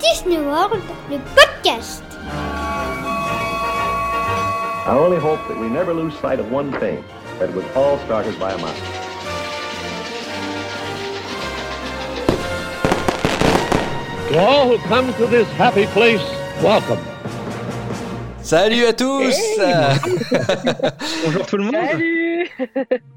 Disney World, le podcast. I only hope that we never lose sight of one thing, that it was all started by a mouse. To all who come to this happy place, welcome. Salut à tous Bonjour tout le monde. Salut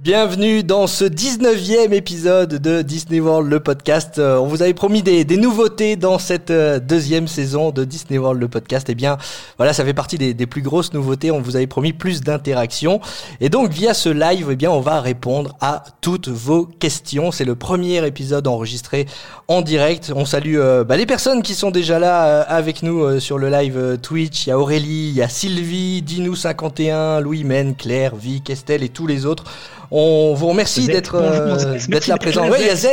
Bienvenue dans ce 19e épisode de Disney World, le podcast. Euh, On vous avait promis des, nouveautés dans cette euh, deuxième saison de Disney World, le podcast. Eh bien, voilà, ça fait partie des, plus grosses nouveautés. On vous avait promis plus d'interactions. Et donc, via ce live, eh bien, on va répondre à toutes vos questions. C'est le premier épisode enregistré en direct. On salue euh, bah, les personnes qui sont déjà là avec nous sur le live Twitch. Il y a Aurélie, il y a Sylvie, Dinou51, Louis Men, Claire, Vic, Estelle et tous les autres. On vous remercie d'être euh, d'être là présent. là, Oui, il y a Z.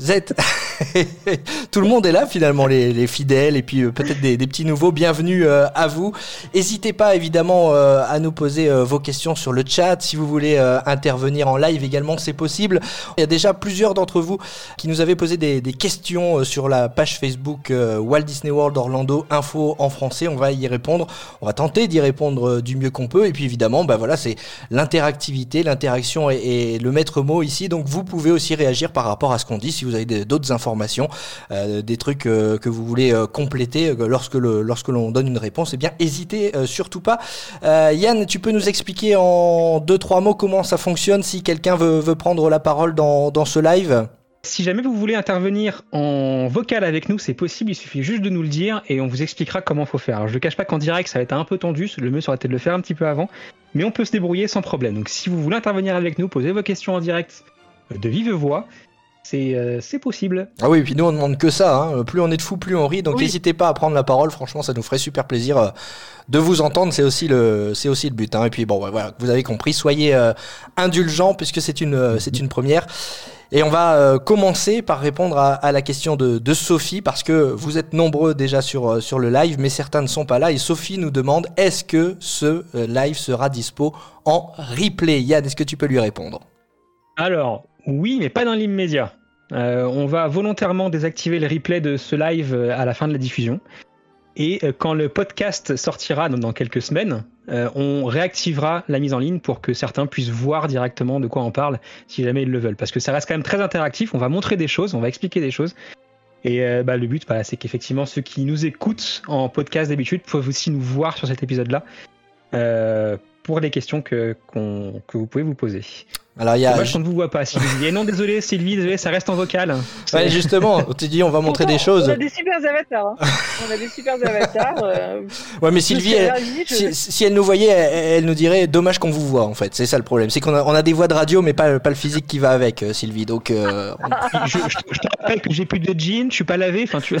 Z. Tout le monde est là finalement, les, les fidèles et puis euh, peut-être des, petits nouveaux. Bienvenue euh, à vous. N'hésitez pas évidemment euh, à nous poser vos questions sur le chat. Si vous voulez intervenir en live également, c'est possible. Il y a déjà plusieurs d'entre vous qui nous avaient posé des, questions sur la page Facebook Walt Disney World Orlando Info en français. On va y répondre. On va tenter d'y répondre du mieux qu'on peut. Et puis évidemment, bah voilà, c'est l'interactivité, l'interaction est, est le maître mot ici. Donc vous pouvez aussi réagir par rapport à ce qu'on dit si vous avez des- d'autres informations, euh, des trucs euh, que vous voulez euh, compléter lorsque lorsque l'on donne une réponse. Eh bien, hésitez surtout pas. Yann, tu peux nous expliquer en deux trois mots comment ça fonctionne si quelqu'un veut, veut prendre la parole dans, dans ce live? Si jamais vous voulez intervenir en vocal avec nous, c'est possible, il suffit juste de nous le dire et on vous expliquera comment faut faire. Alors, je ne cache pas qu'en direct, ça va être un peu tendu, le mieux serait de le faire un petit peu avant, mais on peut se débrouiller sans problème. Donc si vous voulez intervenir avec nous, posez vos questions en direct de vive voix, c'est euh, c'est possible. Ah oui, et puis nous on demande que ça. Hein. Plus on est de fous, plus on rit. Donc Oui. n'hésitez pas à prendre la parole. Franchement, ça nous ferait super plaisir euh, de vous entendre. C'est aussi le, c'est aussi le but. Hein. Et puis bon, ouais, voilà, vous avez compris. Soyez euh, indulgents puisque c'est une, euh, c'est une première. Et on va euh, commencer par répondre à, à la question de, de Sophie parce que vous êtes nombreux déjà sur sur le live, mais certains ne sont pas là. Et Sophie nous demande est-ce que ce euh, live sera dispo en replay? Yann, est-ce que tu peux lui répondre? Alors, oui, mais pas dans l'immédiat. Euh, on va volontairement désactiver le replay de ce live euh, à la fin de la diffusion. Et euh, quand le podcast sortira dans, dans quelques semaines, on réactivera la mise en ligne pour que certains puissent voir directement de quoi on parle si jamais ils le veulent. Parce que ça reste quand même très interactif, on va montrer des choses, on va expliquer des choses. Et bah, le but, c'est qu'effectivement, ceux qui nous écoutent en podcast d'habitude peuvent aussi nous voir sur cet épisode-là pour les questions que vous pouvez vous poser. Alors il y a Dommage qu'on ne vous voit pas, Sylvie. Et non, désolé, Sylvie, désolé, ça reste en vocal. Ouais, justement, on te dit on va montrer des choses. On a des super avatars. hein. on a des super avatars. euh, Ouais, mais Sylvie, elle- je- si, si elle nous voyait, elle, elle nous dirait dommage qu'on vous voit en fait. C'est ça le problème. C'est qu'on a, on a des voix de radio, mais pas, pas le physique qui va avec, euh, Sylvie. Donc, euh, on- je, je- je te rappelle que j'ai plus de jeans, je suis pas lavé. Enfin, tu.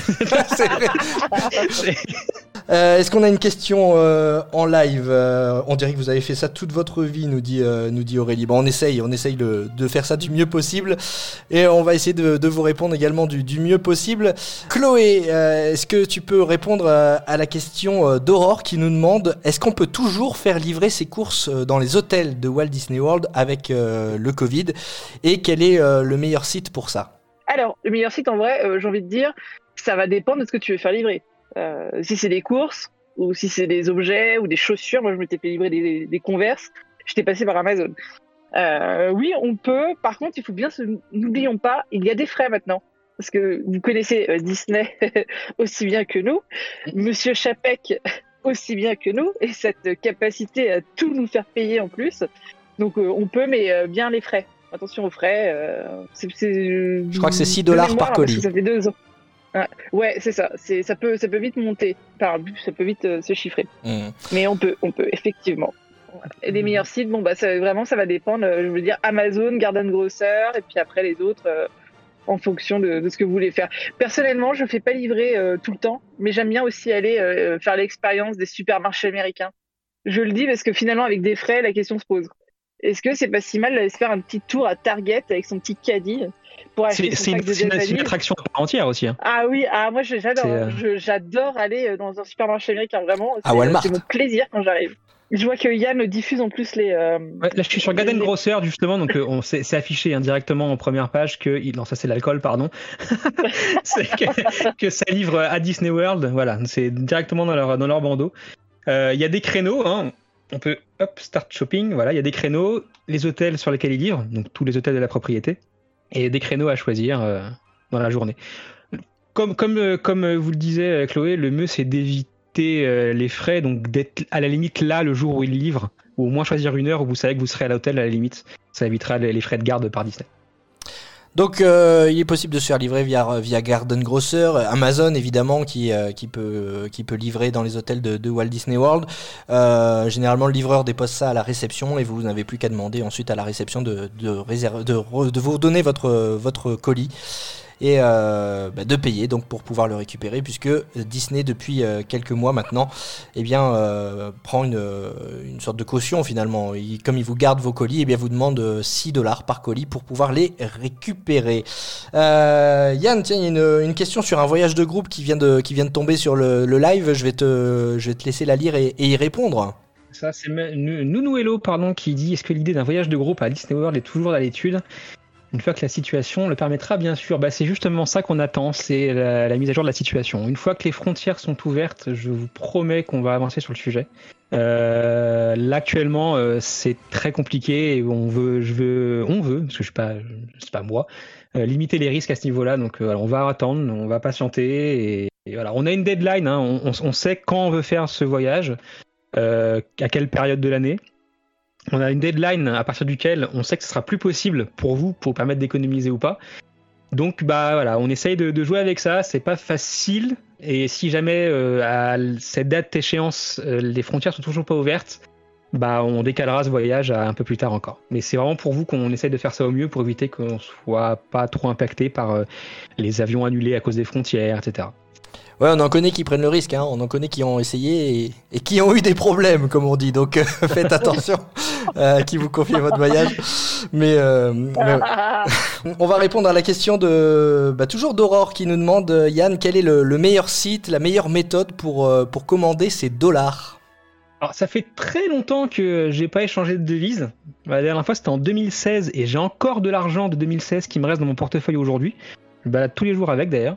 Euh, Est-ce qu'on a une question euh, en live? Euh, On dirait que vous avez fait ça toute votre vie, nous dit, euh, nous dit Aurélie. Bon, on essaye, on essaye de, faire ça du mieux possible, et on va essayer de, vous répondre également du, mieux possible. Chloé, euh, est-ce que tu peux répondre à, à la question euh, d'Aurore qui nous demande est-ce qu'on peut toujours faire livrer ses courses euh, dans les hôtels de Walt Disney World avec euh, le Covid? Et quel est euh, le meilleur site pour ça? Alors, le meilleur site, en vrai, euh, j'ai envie de dire, ça va dépendre de ce que tu veux faire livrer. Euh, si c'est des courses, ou si c'est des objets, ou des chaussures, moi je m'étais fait livrer des, des converses, j'étais passé par Amazon. Euh, oui, on peut. Par contre, il faut bien se... N'oublions pas, il y a des frais maintenant. Parce que vous connaissez euh, Disney aussi bien que nous, Monsieur Chapek aussi bien que nous, et cette capacité à tout nous faire payer en plus. Donc euh, on peut, mais bien les frais. Attention aux frais. Je crois que c'est 6 de dollars par colis. Ça fait deux ans. Ouais, Ouais, c'est ça. Ça peut ça peut vite monter. Par ça peut vite euh, se chiffrer. Hmm. Mais on peut on peut effectivement. Et les meilleurs sites, bon bah ça, vraiment ça va dépendre. euh, Je veux dire Amazon, Garden Grocer, et puis après les autres. euh, en fonction de, de ce que vous voulez faire. Personnellement, je fais pas livrer euh, tout le temps, mais j'aime bien aussi aller euh, faire l'expérience des supermarchés américains. Je le dis parce que finalement, avec des frais, la question se pose. est-ce que c'est pas si mal d'aller se faire un petit tour à Target avec son petit caddie pour acheter son une, de c'est une- attraction à part entière aussi. hein. Ah oui, ah moi j'adore, euh, hein. J'adore aller dans un supermarché américain vraiment. À Walmart. C'est mon plaisir quand j'arrive. Je vois que Yann diffuse en plus les. euh, Ouais, là, je suis sur Garden les- Grosser justement, donc euh, on c'est affiché hein, directement en première page que il- non ça c'est l'alcool pardon, c'est que, que ça livre à Disney World, voilà, c'est directement dans leur dans leur bandeau. Euh, Il y a des créneaux, hein, on peut hop start shopping, voilà, il y a des créneaux, les hôtels sur lesquels ils livrent, donc tous les hôtels de la propriété, et des créneaux à choisir dans la journée. Comme comme comme vous le disiez Chloé, le mieux c'est d'éviter euh, les frais, donc d'être à la limite là le jour où ils livrent ou au moins choisir une heure où vous savez que vous serez à l'hôtel à la limite. Ça évitera les frais de garde par Disney. Donc euh, il est possible de se faire livrer via, via Garden Grosser, Amazon évidemment qui, euh, peut, livrer dans les hôtels de, Walt Disney World. Euh, généralement le livreur dépose ça à la réception et vous n'avez plus qu'à demander ensuite à la réception de, de, vous donner votre colis et euh, bah, de payer donc pour pouvoir le récupérer puisque Disney depuis euh, quelques mois maintenant eh bien euh, prend une, une sorte de caution finalement. Comme il vous garde vos colis eh bien vous demande euh, 6 dollars par colis pour pouvoir les récupérer. Yann tiens il y a une, une question sur un voyage de groupe qui vient de, qui vient de tomber sur le, le live. Je vais, te, je vais te laisser la lire et, y répondre. Ça, c'est me- Nou- Nounouello, pardon, qui dit Est-ce que l'idée d'un voyage de groupe à Disney World est toujours à l'étude Une fois que la situation le permettra, bien sûr. Bah, c'est justement ça qu'on attend c'est la, mise à jour de la situation. Une fois que les frontières sont ouvertes, je vous promets qu'on va avancer sur le sujet. Euh, là, actuellement, euh, c'est très compliqué et on veut, je veux, on veut, parce que je suis pas, c'est pas moi, euh, limiter les risques à ce niveau-là. Donc, euh, voilà, on va attendre, on va patienter et, voilà. On a une deadline, hein, on, on- on sait quand on veut faire ce voyage euh, à quelle période de l'année. On a une deadline à partir duquel on sait que ce sera plus possible pour vous, pour permettre d'économiser ou pas. Donc bah voilà, on essaye de, de jouer avec ça, c'est pas facile. Et si jamais euh, à cette date d'échéance, euh, les frontières sont toujours pas ouvertes, bah on décalera ce voyage à un peu plus tard encore. Mais c'est vraiment pour vous qu'on essaye de faire ça au mieux pour éviter qu'on soit pas trop impacté par euh, les avions annulés à cause des frontières, etc. Ouais, on en connaît qui prennent le risque, hein. on en connaît qui ont essayé et, qui ont eu des problèmes, comme on dit. Donc euh, faites attention euh, à qui vous confiez votre voyage. Mais, euh, on va répondre à la question de bah, toujours d'Aurore qui nous demande Yann, quel est le, le meilleur site, la meilleure méthode pour, commander ses dollars? Alors, ça fait très longtemps que j'ai pas échangé de devise. La dernière fois, c'était en 2016 et j'ai encore de l'argent de 2016 qui me reste dans mon portefeuille aujourd'hui. Je balade tous les jours avec d'ailleurs.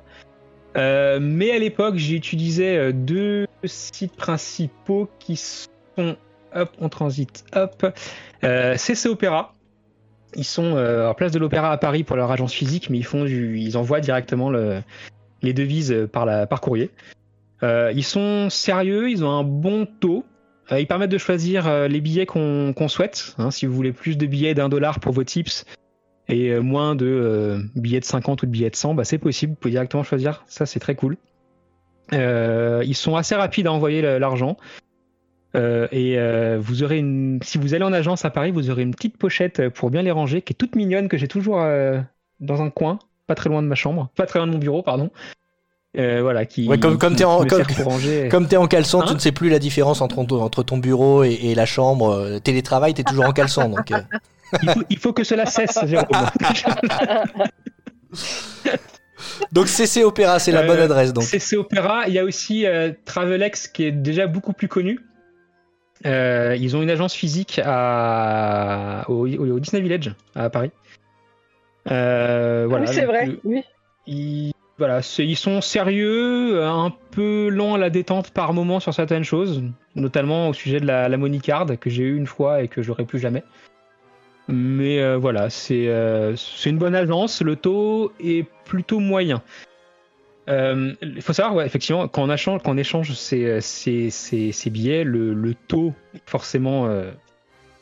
Euh, mais à l'époque, j'utilisais euh, deux sites principaux qui sont, hop, en transit, hop, euh, CC Opera. Ils sont euh, en place de l'Opéra à Paris pour leur agence physique, mais ils font du, ils envoient directement le, les devises par, la, par courrier. Ils sont sérieux, ils ont un bon taux. Ils permettent de choisir les billets qu'on qu'on souhaite. hein. si vous voulez plus de billets d'un dollar pour vos tips et euh, moins de euh, billets de 50 ou de billets de 100, bah, c'est possible. Vous pouvez directement choisir. Ça, c'est très cool. Euh, ils sont assez rapides à envoyer l'argent. Euh, et vous aurez une, si vous allez en agence à Paris, vous aurez une petite pochette pour bien les ranger, qui est toute mignonne, que j'ai toujours dans un coin, pas très loin de ma chambre, pas très loin de mon bureau, pardon. Voilà, qui, Ouais, comme- comme qui t'es en- comme-. Comme caleçon, tu Hein ne sais plus la différence entre ton, entre ton bureau et, et la chambre. Télétravail, t'es toujours en caleçon. Donc, il, faut, il faut que cela cesse, Jérôme. donc CC Opéra, c'est la Euh, bonne adresse. Donc. CC Opera, il y a aussi euh, Travelex qui est déjà beaucoup plus connu. Euh, ils ont une agence physique à, au, au Disney Village à Paris. Euh, voilà, oui, c'est vrai. euh, Oui. ils, voilà, c'est- ils sont sérieux, un peu lents à la détente par moment sur certaines choses, notamment au sujet de la, la money card que j'ai eu une fois et que j'aurai plus jamais. Mais euh, voilà, c'est euh, c'est une bonne agence, le taux est plutôt moyen. Euh, Il faut savoir, ouais, effectivement, quand on échange, ces, billets, le, le taux forcément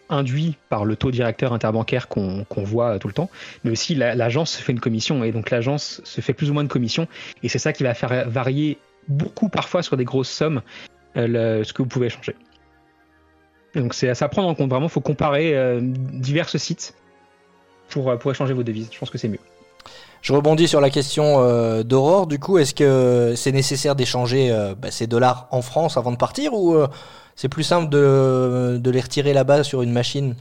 induit par le taux directeur interbancaire qu'on voit tout le temps, mais aussi la- l'agence se fait une commission, et donc l'agence se fait plus ou moins de commission, et c'est ça qui va faire varier beaucoup parfois sur des grosses sommes ce que vous pouvez échanger. Donc c'est à ça prendre en compte, vraiment, il faut comparer euh, divers sites pour, euh, pour échanger vos devises, je pense que c'est mieux. Je rebondis sur la question euh, d'Aurore. Du coup, est-ce que c'est nécessaire d'échanger euh, bah, ces dollars en France avant de partir ou euh, c'est plus simple de, de les retirer là-bas sur une machine?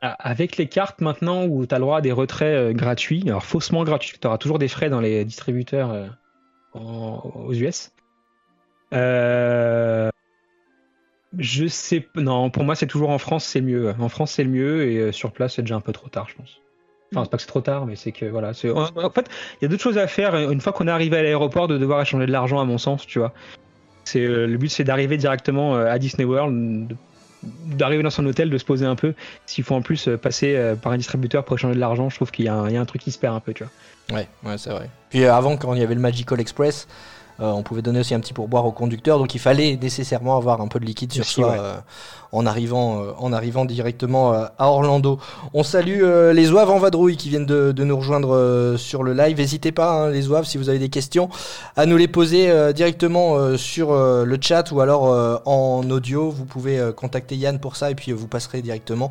Ah, Avec les cartes maintenant où tu as le droit à des retraits gratuits, alors faussement gratuits, tu auras toujours des frais dans les distributeurs en- aux US. Je sais non, pour moi c'est toujours en France c'est mieux. En France c'est le mieux et euh, sur place c'est déjà un peu trop tard je pense. Enfin c'est pas que c'est trop tard mais c'est que voilà, en fait il y a d'autres choses à faire euh, une fois qu'on est arrivé à l'aéroport de devoir échanger de l'argent à mon sens tu vois. C'est euh, le but c'est d'arriver directement à Disney World, d'arriver dans son hôtel, de se poser un peu. S'il faut en plus passer par un distributeur pour échanger de l'argent, je trouve qu'il y, y a un truc qui se perd un peu, tu vois. Ouais, ouais, c'est vrai. Puis avant, quand il y avait le Magical Express, euh, on pouvait donner aussi un petit pourboire au conducteur, donc il fallait nécessairement avoir un peu de liquide sur soi ouais. euh, en arrivant, euh, en arrivant directement euh, à Orlando. On salue euh, les Oeuvres en vadrouille qui viennent de, de nous rejoindre euh, sur le live. N'hésitez pas, hein, les Oeuvres, si vous avez des questions, à nous les poser euh, directement euh, sur euh, le chat ou alors euh, en audio. Vous pouvez euh, contacter Yann pour ça et puis euh, vous passerez directement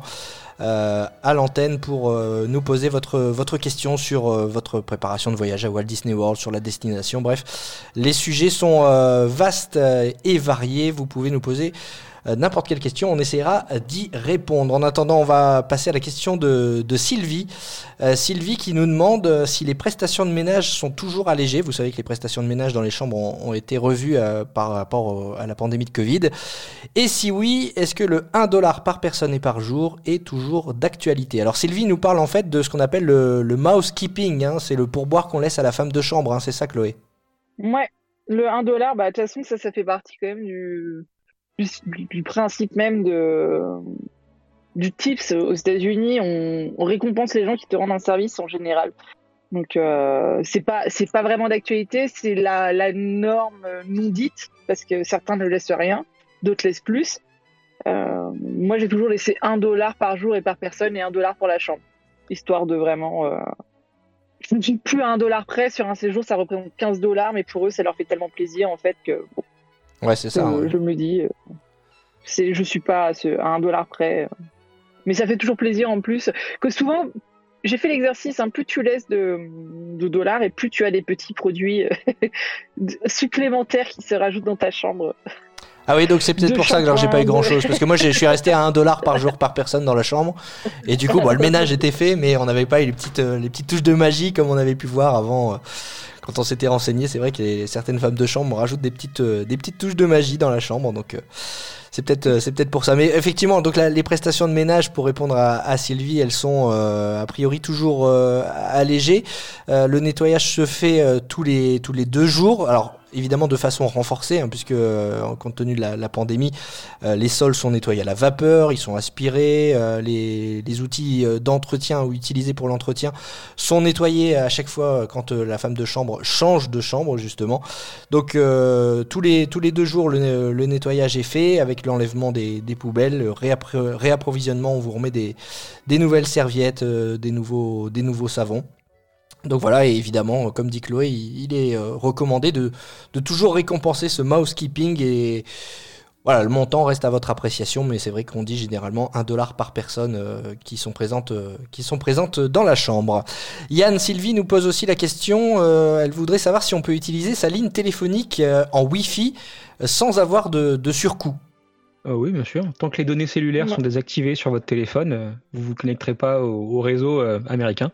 à l'antenne pour euh, nous poser votre, question sur euh, votre préparation de voyage à Walt Disney World, sur la destination. Bref, les sujets sont euh, vastes euh, et variés. Vous pouvez nous poser euh, n'importe quelle question, on essaiera d'y répondre. En attendant, on va passer à la question de, de Sylvie. Euh, Sylvie qui nous demande euh, si les prestations de ménage sont toujours allégées. Vous savez que les prestations de ménage dans les chambres ont, ont été revues euh, par rapport à la pandémie de Covid. Et si oui, est-ce que le 1 dollar par personne et par jour est toujours d'actualité? Alors Sylvie nous parle en fait de ce qu'on appelle le, le mousekeeping. hein. C'est le pourboire qu'on laisse à la femme de chambre. hein. C'est ça, Chloé? Ouais, le 1 dollar, bah, de toute façon, ça, ça fait partie quand même du, du, principe même de, du tips aux États-Unis. On, récompense les gens qui te rendent un service en général. Donc, euh, c'est pas, c'est pas vraiment d'actualité, c'est la, norme non dite, parce que certains ne laissent rien, d'autres laissent plus. Euh, moi, j'ai toujours laissé 1 dollar par jour et par personne et 1 dollar pour la chambre, histoire de vraiment. Je ne suis plus à 1 dollar près sur un séjour, ça représente 15 dollars, mais pour eux, ça leur fait tellement plaisir en fait que bon, Ouais, c'est ça. euh, je me dis, euh, c'est, je suis pas à, ce, à 1 dollar près, euh. mais ça fait toujours plaisir en plus que souvent. J'ai fait l'exercice, hein, plus tu laisses de, de dollars et plus tu as des petits produits supplémentaires qui se rajoutent dans ta chambre. Ah oui, donc c'est peut-être pour ça que j'ai pas eu grand chose. Parce que moi, je suis resté à 1 dollar par jour par personne dans la chambre. Et du coup, bon, le ménage était fait, mais on n'avait pas eu les petites, les petites touches de magie comme on avait pu voir avant. Quand on s'était renseigné, c'est vrai que certaines femmes de chambre rajoutent des petites, euh, des petites touches de magie dans la chambre. Donc, euh, c'est peut-être, euh, c'est peut-être pour ça. Mais effectivement, donc les prestations de ménage, pour répondre à, Sylvie, elles sont euh, a priori toujours euh, allégées. Euh, le nettoyage se fait euh, tous les tous les deux jours. Alors évidemment de façon renforcée, hein, puisque euh, compte tenu de la, la pandémie, euh, les sols sont nettoyés à la vapeur, ils sont aspirés, euh, les, les outils euh, d'entretien ou utilisés pour l'entretien sont nettoyés à chaque fois quand la femme de chambre change de chambre justement. Donc tous les tous les deux jours le, le nettoyage est fait avec l'enlèvement des, poubelles, le réappro- réapprovisionnement, on vous remet des, nouvelles serviettes, euh, des nouveaux savons. Donc voilà, et évidemment, euh, comme dit Chloé, il, est euh, recommandé de, toujours récompenser ce mousekeeping et voilà, le montant reste à votre appréciation, mais c'est vrai qu'on dit généralement un dollar par personne qui sont présentes, qui sont présentes dans la chambre. Yann Sylvie nous pose aussi la question. elle voudrait savoir si on peut utiliser sa ligne téléphonique en Wi-Fi sans avoir de surcoût. Euh, oui, bien sûr. Tant que les données cellulaires Ouais. sont désactivées sur votre téléphone, euh, vous vous connecterez pas au, au réseau euh, américain.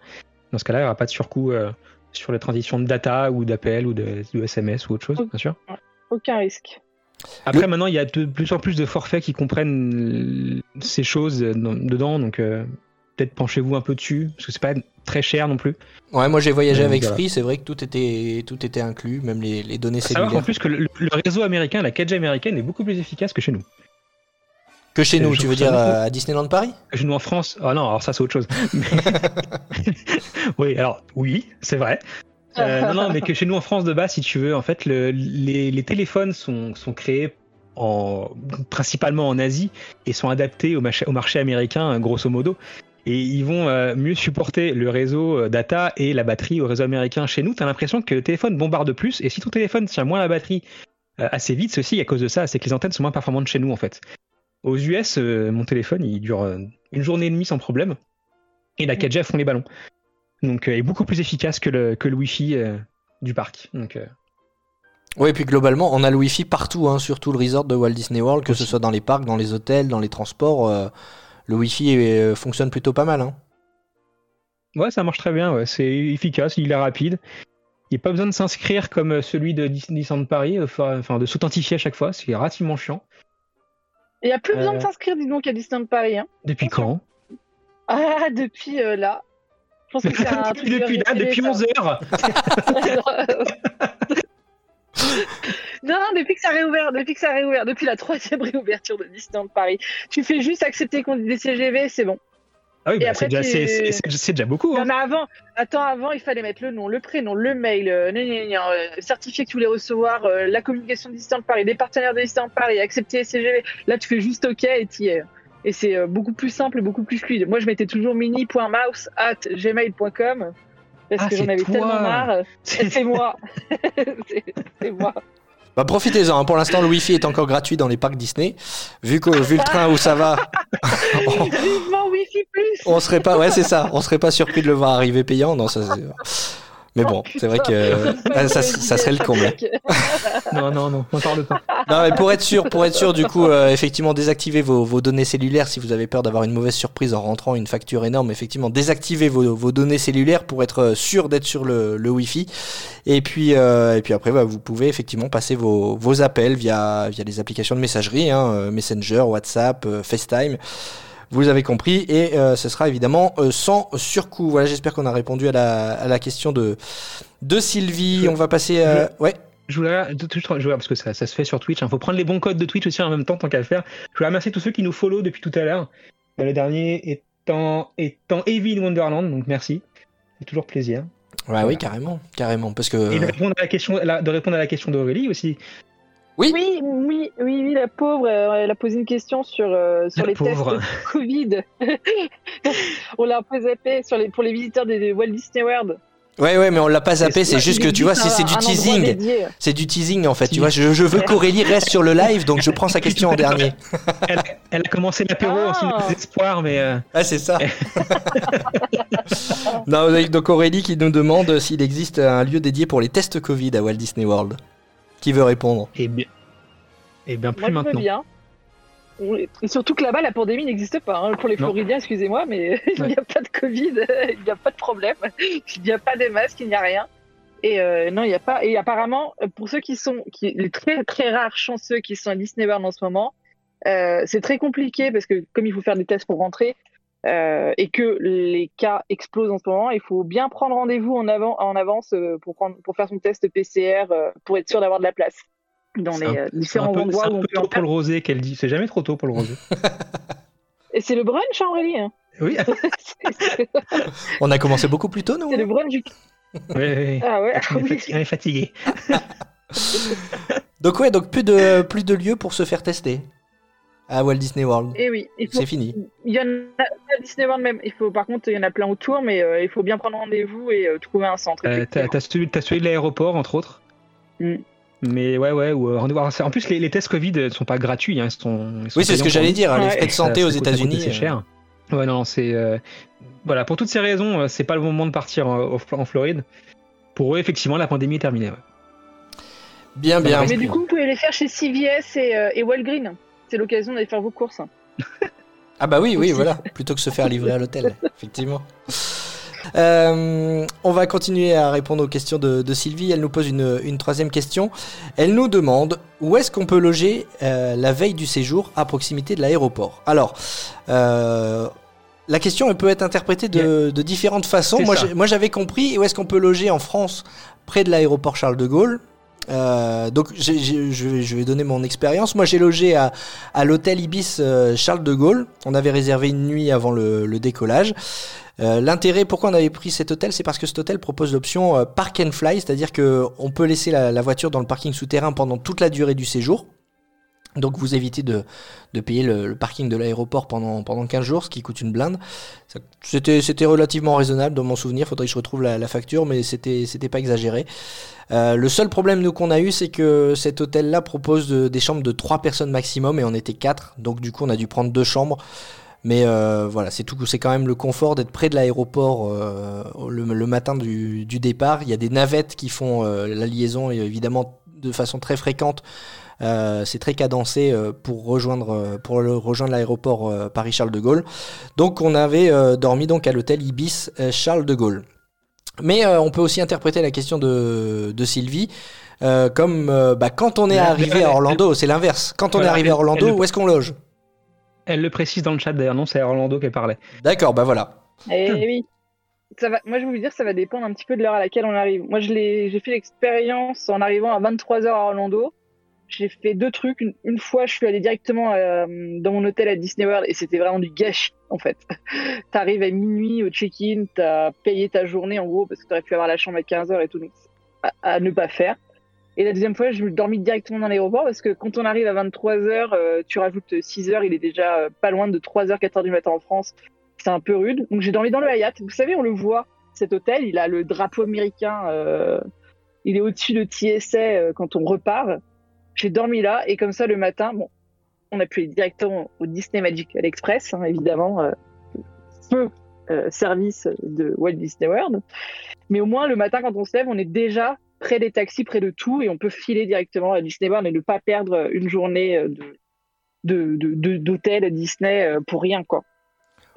Dans ce cas-là, il n'y aura pas de surcoût euh, sur les transitions de data ou d'appel ou de, de SMS ou autre chose, bien sûr. Aucun risque. Après, maintenant, il y a de plus en plus de forfaits qui comprennent ces choses dans- dedans, donc euh, peut-être penchez-vous un peu dessus, parce que c'est pas très cher non plus. Ouais, moi j'ai voyagé avec voilà. Free, c'est vrai que tout était, tout était inclus, même les, les données Faut savoir cellulaires. en plus que le, le réseau américain, la 4G américaine, est beaucoup plus efficace que chez nous. Que chez nous, tu veux dire euh, à Disneyland Paris? Que Chez nous en France, ah non, alors ça c'est autre chose. Mais- oui, alors oui, c'est vrai. Euh, non, non, mais que chez nous en France de base, si tu veux, en fait, le- les, les téléphones sont, sont créés en, principalement en Asie et sont adaptés au, marché- au marché américain, grosso modo. Et ils vont euh, mieux supporter le réseau data et la batterie au réseau américain. Chez nous, tu as l'impression que le téléphone bombarde plus. Et si ton téléphone tient moins la batterie euh, assez vite, ceci à cause de ça, c'est que les antennes sont moins performantes chez nous en fait. Aux US, euh, mon téléphone, il dure euh, une journée et demie sans problème. Et la 4G font les ballons. Donc, euh, est beaucoup plus efficace que le, que le Wi-Fi euh, du parc. Donc, Oui, et puis globalement, on a le Wi-Fi partout, hein, sur tout le resort de Walt Disney World, que ce soit dans les parcs, dans les hôtels, dans les transports. le Wi-Fi fonctionne plutôt pas mal. Hein. Ouais, ça marche très bien. Ouais. C'est efficace, il est rapide. Il n'y a pas besoin de s'inscrire comme celui de Disneyland Paris, enfin de s'authentifier à chaque fois. C'est relativement chiant. Il n'y a plus besoin Euh. de s'inscrire, dis donc, à Disneyland Paris. Hein. Depuis quand? Ah, depuis euh, là. Je pense que c'est un truc Depuis là, de depuis RGPD, 11 heures. non, non, depuis que ça a réouvert, depuis que ça a réouvert, depuis la troisième réouverture de Disneyland Paris, tu fais juste accepter qu'on dit des CGV, c'est bon. Ah oui, Et bah, c'est déjà, tu- déjà beaucoup. Non, hein. mais avant, attends, avant, il fallait mettre le nom, le prénom, le mail, euh, euh, certifier que tu voulais recevoir euh, la communication de Disneyland Paris, des partenaires de Disneyland Paris, accepter CGV. Là, tu fais juste OK et t'y es. Et c'est beaucoup plus simple et beaucoup plus fluide. Moi, je mettais toujours mini.mouse at gmail.com parce Ah, que j'en avais toi. tellement marre. C'est moi. c'est moi. Bah, profitez-en, hein. pour l'instant le Wi-Fi est encore gratuit dans les parcs Disney. Vu, que, vu le train où ça va, on, Vivement Wi-Fi plus. on serait pas, ouais c'est ça, on serait pas surpris de le voir arriver payant. Non, ça, c'est- mais bon, c'est vrai que euh, ça, ça serait le comble. Non, non, non, n'en parle pas. Non, mais pour être sûr, pour être sûr, du coup, euh, effectivement, désactivez vos, vos données cellulaires si vous avez peur d'avoir une mauvaise surprise en rentrant une facture énorme. Effectivement, désactivez vos, vos données cellulaires pour être euh, sûr d'être sur le, le Wi-Fi. Et puis, euh, et puis après, bah, vous pouvez effectivement passer vos, vos appels via, via les applications de messagerie, hein, euh, Messenger, WhatsApp, euh, FaceTime. Vous avez compris, et euh, ce sera évidemment euh, sans surcoût. Voilà, j'espère qu'on a répondu à la, à la question de, de Sylvie. Je- On va passer. ouais. Je voulais, tout- je voulais- parce que ça, ça se fait sur Twitch, il faut prendre les bons codes de Twitch aussi en même temps, tant qu'à le faire. Je voulais remercier tous ceux qui nous follow depuis tout à l'heure. Euh, Le dernier étant, étant Evil Wonderland, donc merci. C'est toujours plaisir. Ouais, oui, carrément, carrément, parce que. Et de répondre à la question, la- de répondre à la question d'Aurélie aussi. Oui. Oui, oui, oui, oui, la pauvre, euh, elle a posé une question sur, euh, sur La les pauvre. tests Covid. on l'a posé sur les, pour les visiteurs des, des Walt Disney World. Ouais, ouais, mais on l'a pas zappé, c'est juste que tu vois, c'est du teasing. C'est du teasing en fait, tu vois. Je, je veux qu'Aurélie reste sur le live, donc je prends sa question en dernier. Elle, elle a commencé l'apéro en signe Ah. de désespoir, mais euh, Ah, c'est ça. non, donc Aurélie qui nous demande s'il existe un lieu dédié pour les tests Covid à Walt Disney World. Qui veut répondre? Et bien, et bien plus Moi, je veux maintenant. bien. Et surtout que là-bas, la pandémie n'existe pas. hein. Pour les Non. Floridiens, excusez-moi, mais il n'y a pas de Covid, il n'y a pas de problème, il n'y a pas de masque, il n'y a rien. Et euh, non, il n'y a pas. Et apparemment, pour ceux qui sont, qui, les très très rares chanceux qui sont à Disney World en ce moment, euh, c'est très compliqué parce que comme il faut faire des tests pour rentrer euh, et que les cas explosent en ce moment, il faut bien prendre rendez-vous en, avant, en avance euh, pour, prendre, pour faire son test PCR euh, pour être sûr d'avoir de la place dans les un- différents peu, endroits c'est un où on peu peut en tôt pour le rosé qu'elle dit. C'est jamais trop tôt pour le rosé. Et c'est le brunch, Aurélie hein Oui, On a commencé beaucoup plus tôt, non c'est le brunch du. oui, oui. Ah ouais, On est oui. fatigué. on est fatigué. Donc ouais, donc plus de plus de lieux pour se faire tester à Walt Disney World. Et oui, il faut. C'est fini. Il y en a à Disney World même. Il faut, par contre, il y en a plein autour, mais euh, il faut bien prendre rendez-vous et euh, trouver un centre. Euh, T'as t'as celui, de l'aéroport, entre autres. Mm. Mais ouais, ouais. Ou, euh, c'est- en plus, les, les tests Covid ne sont pas gratuits. Hein, ils sont, ils sont Oui, c'est ce que j'allais dire. hein, Les frais de santé Ça- aux États-Unis. assez cher. Ouais, non, c'est. euh, Voilà, pour toutes ces raisons, c'est pas le moment de partir en, en Floride. Pour eux, effectivement, la pandémie est terminée. ouais. Bien, bien. Mais du coup, vous pouvez les faire chez CVS et, euh, et Walgreen. C'est l'occasion d'aller faire vos courses. Ah bah oui, oui, voilà. Plutôt que se faire livrer à l'hôtel, effectivement. Euh, on va continuer à répondre aux questions de, de Sylvie. Elle nous pose une, une troisième question. Elle nous demande où est-ce qu'on peut loger euh, la veille du séjour à proximité de l'aéroport? Alors, euh, la question elle peut être interprétée de, de différentes façons. Moi, j'avais compris où est-ce qu'on peut loger en France près de l'aéroport Charles de Gaulle. Euh, donc je, vais, donner mon expérience. Moi j'ai logé à, l'hôtel Ibis euh, Charles de Gaulle. On avait réservé une nuit avant le, décollage. Euh, L'intérêt, pourquoi on avait pris cet hôtel, c'est parce que cet hôtel propose l'option Park and Fly, c'est-à-dire que on peut laisser la, la voiture dans le parking souterrain pendant toute la durée du séjour. Donc vous évitez de, de payer le, le parking de l'aéroport pendant, pendant 15 jours, ce qui coûte une blinde. C'était c'était relativement raisonnable dans mon souvenir, faudrait que je retrouve la, la facture, mais c'était c'était pas exagéré. Euh, le seul problème nous qu'on a eu, c'est que cet hôtel-là propose de- des chambres de 3 personnes maximum et on était 4, donc du coup on a dû prendre deux chambres. Mais euh, voilà, c'est tout. C'est quand même le confort d'être près de l'aéroport euh, le, le matin du, du départ. Il y a des navettes qui font euh, la liaison évidemment de façon très fréquente c'est très cadencé euh, pour rejoindre, euh, pour le, rejoindre l'aéroport euh, Paris-Charles de Gaulle. Donc on avait euh, dormi donc à l'hôtel Ibis euh, Charles de Gaulle. Mais euh, on peut aussi interpréter la question de, de Sylvie euh, comme euh, bah, quand on est arrivé à Orlando, c'est l'inverse. Quand on est arrivé à Orlando, où est-ce qu'on loge? Elle le précise dans le chat d'ailleurs, non, c'est Orlando qui parlait. D'accord, bah voilà. Et Hmm. oui. Ça va, moi, je vais vous dire, ça va dépendre un petit peu de l'heure à laquelle on arrive. Moi, je l'ai, j'ai fait l'expérience en arrivant à 23h à Orlando. J'ai fait deux trucs. Une, fois, je suis allé directement euh, dans mon hôtel à Disney World et c'était vraiment du gâchis, en fait. T'arrives à minuit au check-in, t'as payé ta journée, en gros, parce que t'aurais pu avoir la chambre à 15h et tout, donc à, ne pas faire. Et la deuxième fois, je me dormis directement dans l'aéroport parce que quand on arrive à 23h, euh, tu rajoutes 6 heures, il est déjà euh, pas loin de 3h, 4h du matin en France c'est un peu rude. Donc j'ai dormi dans le Hyatt. Vous savez, on le voit, cet hôtel, il a le drapeau américain, il est au-dessus de TSA quand on repart. J'ai dormi là et comme ça le matin, bon, on a pu aller directement au Disney Magic Express, hein, évidemment, euh, peu euh, service de Walt Disney World. Mais au moins le matin quand on se lève, on est déjà près des taxis, près de tout et on peut filer directement à Disney World et ne pas perdre une journée euh, de de- de- d'hôtel Disney euh, pour rien quoi.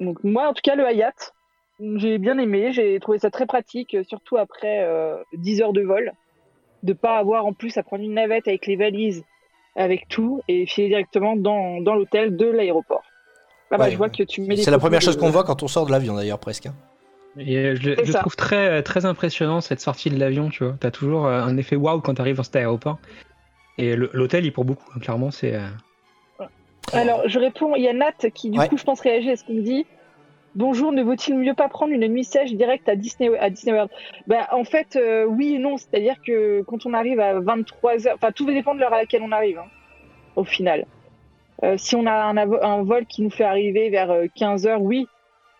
Donc moi, en tout cas, le Hayat, j'ai bien aimé. J'ai trouvé ça très pratique, surtout après euh, 10 heures de vol, de pas avoir en plus à prendre une navette avec les valises, avec tout, et filer directement dans, dans l'hôtel de l'aéroport. Ah bah, Ouais, je vois que tu mets C'est la première de- chose qu'on voit quand on sort de l'avion d'ailleurs presque. hein. Et euh, je, trouve très, très impressionnant cette sortie de l'avion, tu vois. T'as toujours euh, un effet waouh quand t'arrives dans cet aéroport. Et l'hôtel, il pour beaucoup, hein, clairement, c'est. euh, Alors, je réponds, il y a Nat qui, du Ouais. coup, je pense, réagit à ce me dit. Bonjour, ne vaut-il mieux pas prendre une nuit sèche directe à Disney, à Disney World? Bah, En fait, euh, oui et non. C'est-à-dire que quand on arrive à 23h, enfin, tout va dépendre de l'heure à laquelle on arrive, hein, au final. Euh, si on a un, vol qui nous fait arriver vers 15h, oui,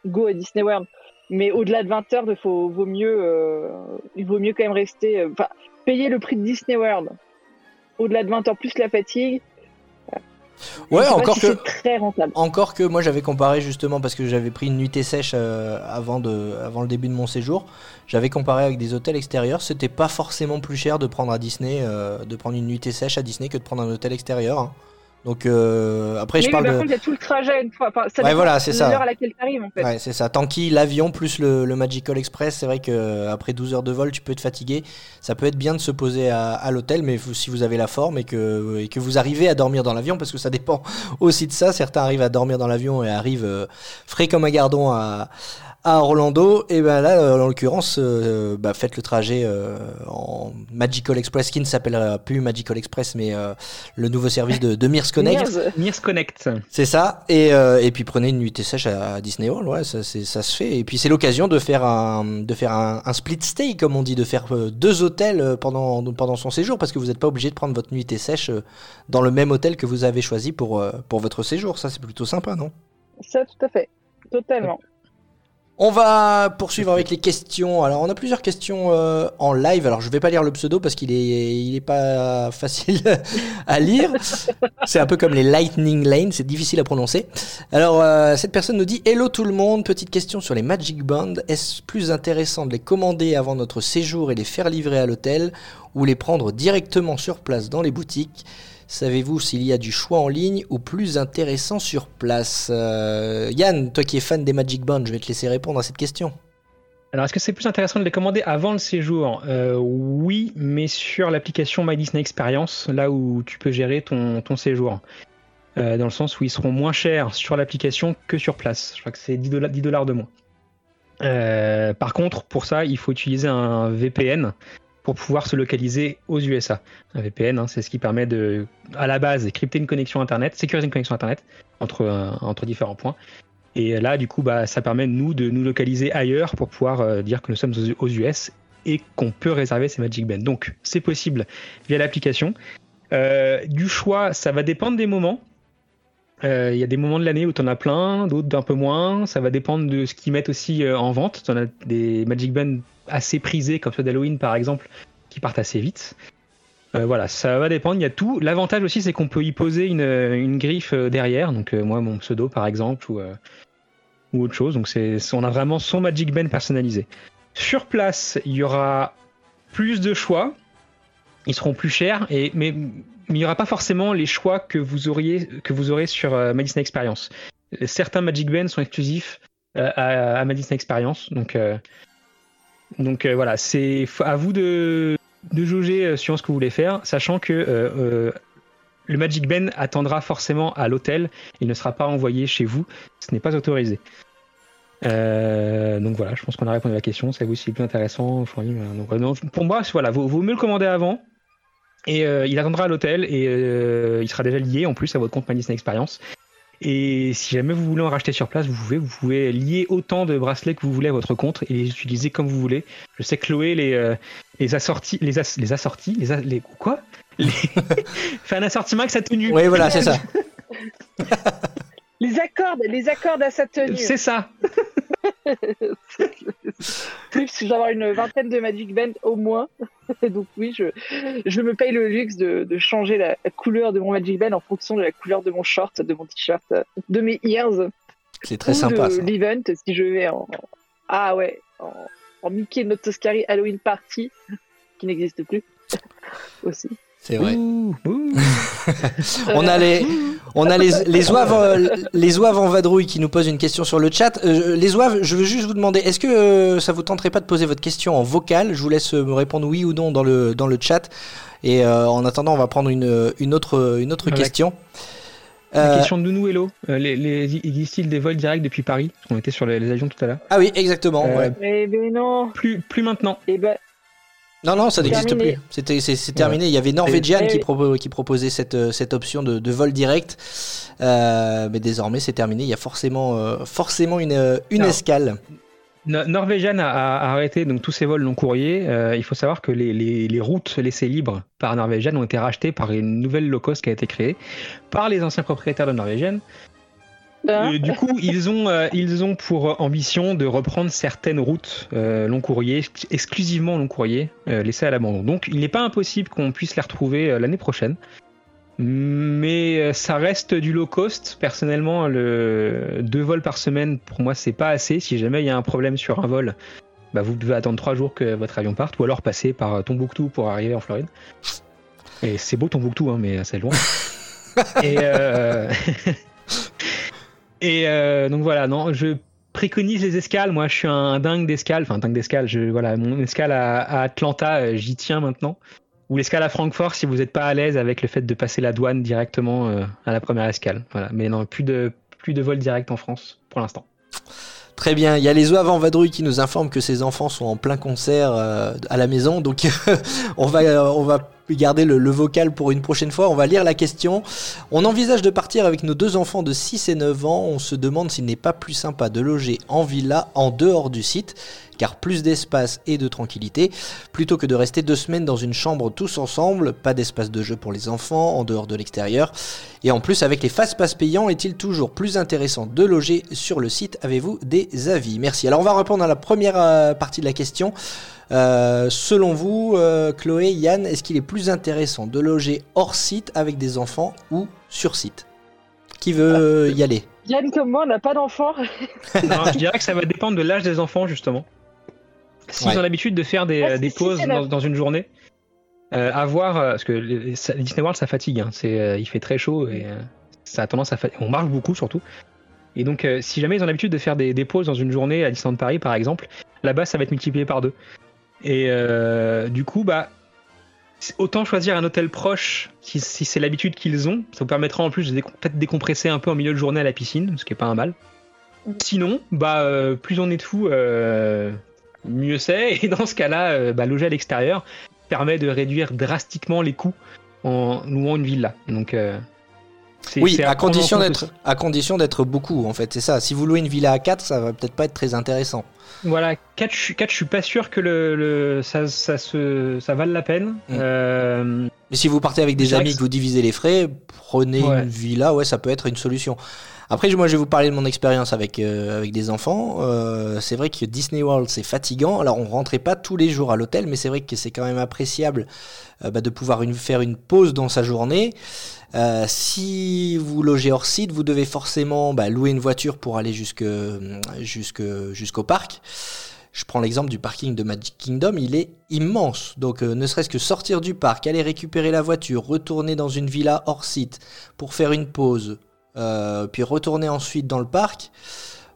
go à Disney World. Mais au-delà de 20h, il vaut mieux, euh, il vaut mieux quand même rester. euh, Enfin, payer le prix de Disney World. Au-delà de 20h plus la fatigue. Ouais, encore si que. c'est très rentable. Encore que moi j'avais comparé justement parce que j'avais pris une nuitée sèche euh, avant, de, avant le début de mon séjour. J'avais comparé avec des hôtels extérieurs. C'était pas forcément plus cher de prendre à Disney, euh, de prendre une nuitée sèche à Disney que de prendre un hôtel extérieur. hein. Donc euh, après je Oui, parle mais par de. contre, il y a tout le trajet une fois. Enfin, ça Ouais, voilà, c'est de ça. l'heure à laquelle tu arrives, en fait. Ouais, c'est ça. Tanky, l'avion plus le, le Magical Express, c'est vrai que euh, après 12 heures de vol, tu peux être fatigué. Ça peut être bien de se poser à, à l'hôtel, mais vous- si vous avez la forme et que, et que vous arrivez à dormir dans l'avion, parce que ça dépend aussi de ça. Certains arrivent à dormir dans l'avion et arrivent euh, frais comme un gardon à, à Orlando. Et ben là, euh, en l'occurrence, euh, bah, faites le trajet euh, en Magical Express, qui ne s'appellera plus Magical Express, mais euh, le nouveau service de, de Mears Connect. Mears. Connect. C'est ça. Et, euh, et puis prenez une nuitée sèche à Disney World, ouais, ça, c'est- ça se fait. Et puis c'est l'occasion de faire un, de faire un, un split stay, comme on dit, de faire euh, deux hôtels euh, pendant, pendant son séjour, parce que vous n'êtes pas obligé de prendre votre nuitée sèche euh, dans le même hôtel que vous avez choisi pour, euh, pour votre séjour. Ça, c'est plutôt sympa, non? Ça, tout à fait. Totalement. On va poursuivre avec les questions. Alors, on a plusieurs questions euh, en live. Alors, je vais pas lire le pseudo parce qu'il est, il est pas facile à lire. C'est un peu comme les Lightning Lane, c'est difficile à prononcer. Alors, euh, cette personne nous dit Hello tout le monde. Petite question sur les Magic Band. Est-ce plus intéressant de les commander avant notre séjour et les faire livrer à l'hôtel ou les prendre directement sur place dans les boutiques? Savez-vous s'il y a du choix en ligne ou plus intéressant sur place? Euh, Yann, toi qui es fan des Magic Band, je vais te laisser répondre à cette question. Alors, est-ce que c'est plus intéressant de les commander avant le séjour? Euh, Oui, mais sur l'application My Disney Experience, là où tu peux gérer ton, séjour. Euh, dans le sens où ils seront moins chers sur l'application que sur place. Je crois que c'est 10 dollars, 10 dollars de moins. Par contre, pour ça, il faut utiliser un VPN pour pouvoir se localiser aux USA. Un VPN, hein, c'est ce qui permet de, à la base, crypter une connexion Internet, sécuriser une connexion Internet entre, euh, différents points. Et là, du coup, bah, ça permet nous de nous localiser ailleurs pour pouvoir euh, dire que nous sommes aux, US et qu'on peut réserver ces Magic Band. Donc, c'est possible via l'application. Euh, du choix, ça va dépendre des moments. Il y a des moments de l'année où tu en as plein, d'autres d'un peu moins. Ça va dépendre de ce qu'ils mettent aussi en vente. Tu en as des Magic Band assez prisés, comme ceux d'Halloween par exemple, qui partent assez vite. Euh, voilà, ça va dépendre, il y a tout. L'avantage aussi, c'est qu'on peut y poser une, une griffe euh, derrière. Donc, euh, moi, mon pseudo par exemple, ou, euh, ou autre chose. Donc, on a vraiment son Magic Band personnalisé. Sur place, il y aura plus de choix. ils seront plus chers, et, mais, il n'y aura pas forcément les choix que vous, auriez, que vous aurez sur euh, Madison Experience. Certains Magic Band sont exclusifs euh, à, Madison Experience, donc, euh, donc euh, voilà, c'est à vous de, de jauger euh, suivant ce que vous voulez faire, sachant que euh, le Magic Band attendra forcément à l'hôtel, il ne sera pas envoyé chez vous, ce n'est pas autorisé. Donc voilà, je pense qu'on a répondu à la question. C'est vous, c'est le plus intéressant. Donc, pour moi, voilà, vaut, vaut mieux le commander avant. Et il attendra à l'hôtel et il sera déjà lié en plus à votre compte Madison Experience. Et si jamais vous voulez en racheter sur place, vous pouvez, vous pouvez lier autant de bracelets que vous voulez à votre compte et les utiliser comme vous voulez. Je sais que Chloé les euh, les assortit, les, as- les assortis, les, a- les quoi? Les... fait un assortiment avec sa tenue. Oui, voilà, c'est ça. Les accords, les accords à sa tenue. C'est ça. Plus, avoir une vingtaine de Magic Band au moins. Donc oui, je, je me paye le luxe de, de changer la, couleur de mon Magic Band en fonction de la couleur de mon short, de mon t-shirt, de mes ears. C'est très ou sympa de l'event si je vais en ah ouais en, en Mickey Notoscari Halloween Party qui n'existe plus aussi. C'est vrai. Ouh, ouh. On a les, on a les, les oives, les oives en vadrouille qui nous posent une question sur le chat. Euh, les oives, je veux juste vous demander, est-ce que euh, ça vous tenterait pas de poser votre question en vocal? Je vous laisse euh, me répondre oui ou non dans le, dans le chat. Et euh, en attendant, on va prendre une, une autre, une autre question. La question de Nounou Hello. Euh, les, les, existe-t-il des vols directs depuis Paris On était sur les, les avions tout à l'heure. ah oui, exactement. Euh, ouais. Eh ben non. Plus, plus maintenant. Eh ben Non, non, ça n'existe plus. C'était, c'est, terminé. Il y avait Norwegian qui, oui. propo- qui proposait cette, euh, cette option de, de vol direct. Euh, mais désormais, c'est terminé. Il y a forcément, euh, forcément une, une Non. escale. No- Norwegian a, a arrêté donc tous ses vols long courriers. Euh, il faut savoir que les, les, les routes laissées libres par Norwegian ont été rachetées par une nouvelle low cost qui a été créée par les anciens propriétaires de Norwegian. Hein, du coup, ils ont, euh, ils ont pour ambition de reprendre certaines routes euh, long courrier, ex- exclusivement long courrier, euh, laissées à l'abandon. Donc, il n'est pas impossible qu'on puisse les retrouver euh, l'année prochaine. Mais euh, ça reste du low cost. Personnellement, le deux vols par semaine, pour moi, c'est pas assez. Si jamais il y a un problème sur un vol, bah, vous devez attendre trois jours que votre avion parte, ou alors passer par Tombouctou pour arriver en Floride. Et c'est beau Tombouctou, hein, mais c'est loin. Et euh, Et euh, donc voilà, non, je préconise les escales. Moi, je suis un dingue d'escale. Enfin, dingue d'escale. Je, voilà, mon escale à, Atlanta, euh, j'y tiens maintenant. Ou l'escale à Francfort si vous n'êtes pas à l'aise avec le fait de passer la douane directement euh, à la première escale. Voilà. Mais non, plus de, plus de vol direct en France pour l'instant. Très bien, il y a les oies en vadrouille qui nous informent que ses enfants sont en plein concert à la maison, donc on va on va garder le, le vocal pour une prochaine fois. On va lire la question. On envisage de partir avec nos deux enfants de 6 et 9 ans. On se demande s'il n'est pas plus sympa de loger en villa en dehors du site, car plus d'espace et de tranquillité, plutôt que de rester deux semaines dans une chambre tous ensemble. Pas d'espace de jeu pour les enfants en dehors de l'extérieur. Et en plus, avec les fast-pass payants, est-il toujours plus intéressant de loger sur le site? Avez-vous des avis? Merci. Alors, on va répondre à la première euh, partie de la question. Euh, selon vous, euh, Chloé, Yann, est-ce qu'il est plus intéressant de loger hors site avec des enfants ou sur site? Qui veut euh, y aller? Yann comme moi, on n'a pas d'enfant. Non, je dirais que ça va dépendre de l'âge des enfants, justement. S'ils Ouais. ont l'habitude de faire des, Ah, des pauses dans, dans une journée, euh, à voir, parce que les, ça- Disney World, ça fatigue. hein. C'est, euh, il fait très chaud et euh, ça a tendance à. On marche beaucoup, surtout. Et donc, euh, si jamais ils ont l'habitude de faire des, des pauses dans une journée à Disneyland Paris, par exemple, là-bas, ça va être multiplié par deux. Et euh, du coup, bah, autant choisir un hôtel proche si, si c'est l'habitude qu'ils ont. Ça vous permettra en plus de décom- peut-être décompresser un peu en milieu de journée à la piscine, ce qui est pas un mal. Mhm. Sinon, bah, euh, plus on est de fous, euh, mieux c'est. Et dans ce cas-là, bah, loger à l'extérieur permet de réduire drastiquement les coûts en louant une villa. Donc, Oui, à condition d'être à condition d'être beaucoup, en fait, c'est ça. Si vous louez une villa à 4, ça va peut-être pas être très intéressant. Voilà, 4, je, suis- quatre, je suis pas sûr que le, le- ça, ça, se, ça vale la peine. Mm. Euh, Mais si vous partez avec des amis que que vous divisez les frais, prenez Ouais. une villa, ouais, ça peut être une solution. Après, moi, je vais vous parler de mon expérience avec, euh, avec des enfants. Euh, c'est vrai que Disney World, c'est fatigant. Alors, on rentrait pas tous les jours à l'hôtel, mais c'est vrai que c'est quand même appréciable euh, bah, de pouvoir faire une pause dans sa journée. Si vous logez hors site, vous devez forcément bah, louer une voiture pour aller jusque, jusqu'au parc. Je prends l'exemple du parking de Magic Kingdom, il est immense. Donc ne serait-ce que sortir du parc, aller récupérer la voiture, retourner dans une villa hors site pour faire une pause, puis retourner ensuite dans le parc,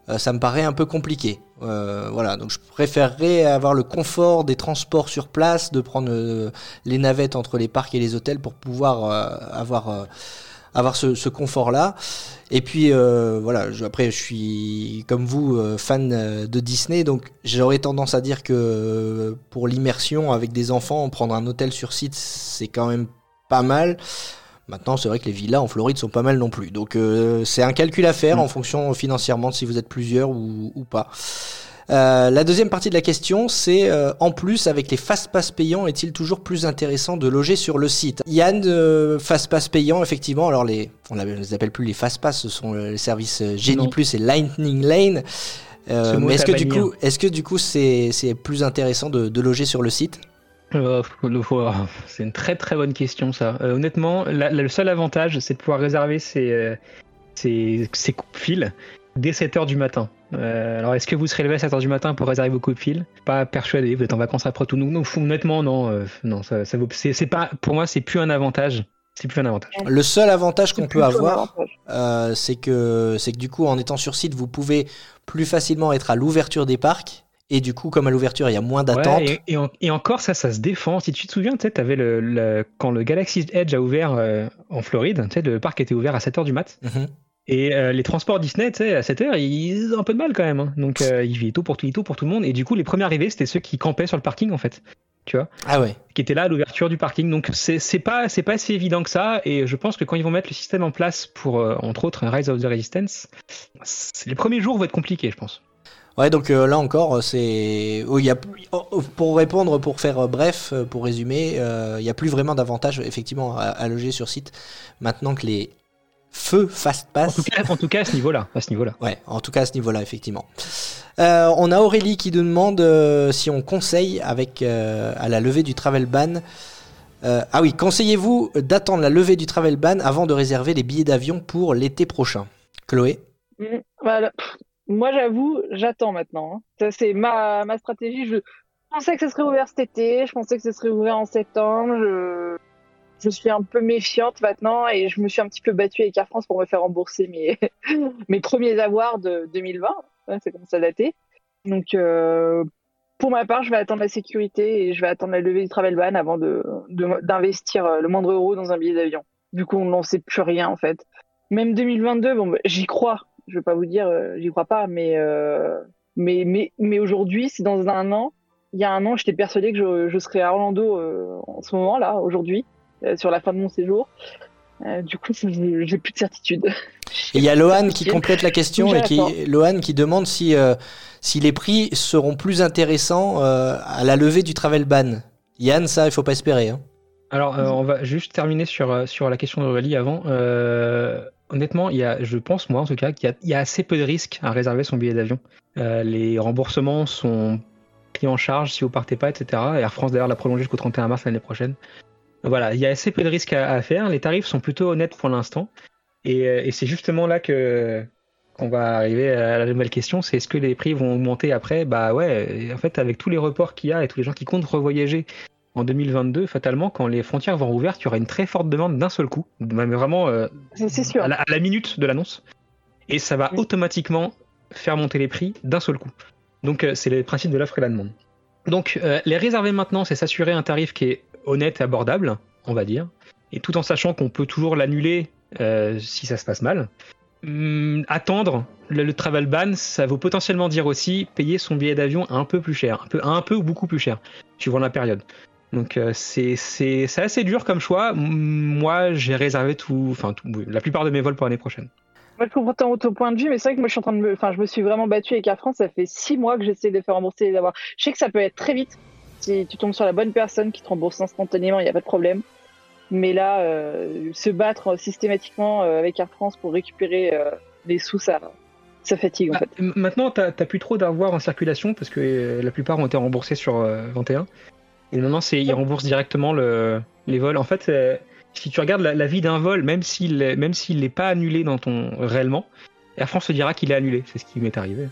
euh, ça me paraît un peu compliqué. Euh, voilà, donc je préférerais avoir le confort des transports sur place, de prendre euh, les navettes entre les parcs et les hôtels pour pouvoir euh, avoir euh, avoir ce, ce confort-là. Et puis euh, voilà, je, après je suis comme vous euh, fan euh, de Disney, donc j'aurais tendance à dire que euh, pour l'immersion avec des enfants, prendre un hôtel sur site, c'est quand même pas mal. Maintenant, c'est vrai que les villas en Floride sont pas mal non plus. Donc euh, c'est un calcul à faire Mm. en fonction euh, financièrement de si vous êtes plusieurs ou, ou pas. Euh, la deuxième partie de la question, c'est euh, en plus avec les fast pass payants, est-il toujours plus intéressant de loger sur le site? Yann, euh, fast pass payants, effectivement. Alors les, on ne les appelle plus les fast pass, ce sont les services Genie. Plus et Lightning Lane. Mais est-ce est que du coup, est-ce que du coup c'est c'est plus intéressant de, de loger sur le site? Euh, oh, c'est une très très bonne question ça. Euh, honnêtement, la- la- le seul avantage, c'est de pouvoir réserver ses, euh, ses, ses coupe-fils dès 7h du matin. Euh, alors, est-ce que vous serez levé à 7h du matin pour réserver vos coupe-fils? Pas persuadé, vous êtes en vacances après tout. Non, non, honnêtement, non. euh, non ça, ça vaut- c'est, pas, pour moi, c'est plus un avantage. C'est plus un avantage. Le seul avantage qu'on peut avoir, euh, c'est que c'est que du coup, en étant sur site, vous pouvez plus facilement être à l'ouverture des parcs. Et du coup, comme à l'ouverture, il y a moins d'attente. Ouais, et, et en- et encore, ça, ça se défend. Si tu te souviens, tu sais, t'avais le, le- quand le Galaxy Edge a ouvert euh, en Floride, le parc était ouvert à 7h du mat. Mhm. Et euh, les transports Disney, tu sais, à 7h, ils ont un peu de mal quand même. hein. Donc, euh, il est tôt pour tout, il est tôt pour tout le monde. Et du coup, les premiers arrivés, c'était ceux qui campaient sur le parking, en fait. Tu vois? Ah ouais. Qui étaient là à l'ouverture du parking. Donc, c'est pas, c'est pas si évident que ça. Et je pense que quand ils vont mettre le système en place pour, euh, entre autres, Rise of the Resistance, les premiers jours vont être compliqués, je pense. Ouais, donc euh, là encore, c'est. oh, il y a... oh, oh, Pour répondre, pour faire euh, bref, euh, pour résumer, euh, il n'y a plus vraiment d'avantage, effectivement, à, à loger sur site maintenant que les feux fast En pass. tout cas, en tout cas à ce niveau-là. À ce niveau-là. Ouais, en tout cas à ce niveau-là, effectivement. Euh, on a Aurélie qui nous demande euh, si on conseille avec euh, à la levée du travel ban. euh, ah oui, conseillez-vous d'attendre la levée du travel ban avant de réserver les billets d'avion pour l'été prochain? Chloé? Mm, Voilà. Moi, j'avoue, j'attends maintenant. hein. Ça, c'est ma, ma stratégie. Je pensais que ce serait ouvert cet été. Je pensais que ce serait ouvert en septembre. Je, je suis un peu méfiante maintenant et je me suis un petit peu battue avec Air France pour me faire rembourser mes, mes premiers avoirs de 2020. Ouais, Ça commence à dater. Donc, euh, pour ma part, je vais attendre la sécurité et je vais attendre la levée du travel ban avant de, de- d'investir euh, le moindre euro dans un billet d'avion. Du coup, on n'en sait plus rien en fait. Même 2022, bon, bah, j'y crois. Je veux pas vous dire, euh, j'y crois pas, mais euh, mais mais mais aujourd'hui, c'est dans un an. Il y a un an, j'étais persuadée que je, je serais à Orlando euh, en ce moment là, aujourd'hui, euh, sur la fin de mon séjour. Euh, du coup, je- j'ai plus de certitude. Et il y a Lohan qui complète la question et qui. Lohan qui demande si euh, si les prix seront plus intéressants euh, à la levée du travel ban. Yann, ça, il faut pas espérer. Hein. Alors, euh, on va juste terminer sur, sur la question d'Aurélie avant. Honnêtement, il y a, je pense, moi en tout cas, qu'il y a, assez peu de risques à réserver son billet d'avion. Euh, les remboursements sont pris en charge si vous partez pas, etc. Air France d'ailleurs l'a prolongé jusqu'au 31 mars l'année prochaine. Voilà, il y a assez peu de risques à, faire. Les tarifs sont plutôt honnêtes pour l'instant. Et, euh, c'est justement là qu'on va arriver à la nouvelle question, c'est est-ce que les prix vont augmenter après? Bah ouais, en fait avec tous les reports qu'il y a et tous les gens qui comptent revoyager en 2022, fatalement, quand les frontières vont rouvrir, il y aura une très forte demande d'un seul coup, mais vraiment euh, sûr. à, la, à la minute de l'annonce, et ça va automatiquement faire monter les prix d'un seul coup. Donc euh, c'est le principe de l'offre et la demande. Donc euh, les réserver maintenant, c'est s'assurer un tarif qui est honnête et abordable, on va dire, et tout en sachant qu'on peut toujours l'annuler si ça se passe mal. Hum, attendre le, le travel ban, ça vaut potentiellement dire aussi payer son billet d'avion un peu plus cher, un peu, un peu ou beaucoup plus cher, suivant la période. Donc euh, c'est assez dur comme choix. Moi, j'ai réservé tout, enfin tout- la plupart de mes vols pour l'année prochaine. Moi, je comprends ton, ton point de vue, mais c'est vrai que moi, je suis en train de me, enfin, je me suis vraiment battue avec Air France. Ça fait six mois que j'essaie de faire rembourser les avoirs. Je sais que ça peut être très vite. Si tu tombes sur la bonne personne qui te rembourse instantanément, il n'y a pas de problème. Mais là, euh, se battre systématiquement euh, avec Air France pour récupérer euh, les sous, ça, ça fatigue en Bah, fait. maintenant, t'as t'as plus trop d'avoirs en circulation parce que euh, la plupart ont été remboursés sur euh, 21. Et maintenant, c'est ils remboursent directement le, les vols. En fait, euh, si tu regardes la, la vie d'un vol, même s'il même s'il n'est pas annulé dans ton réellement, Air France te dira qu'il est annulé. C'est ce qui m'est arrivé.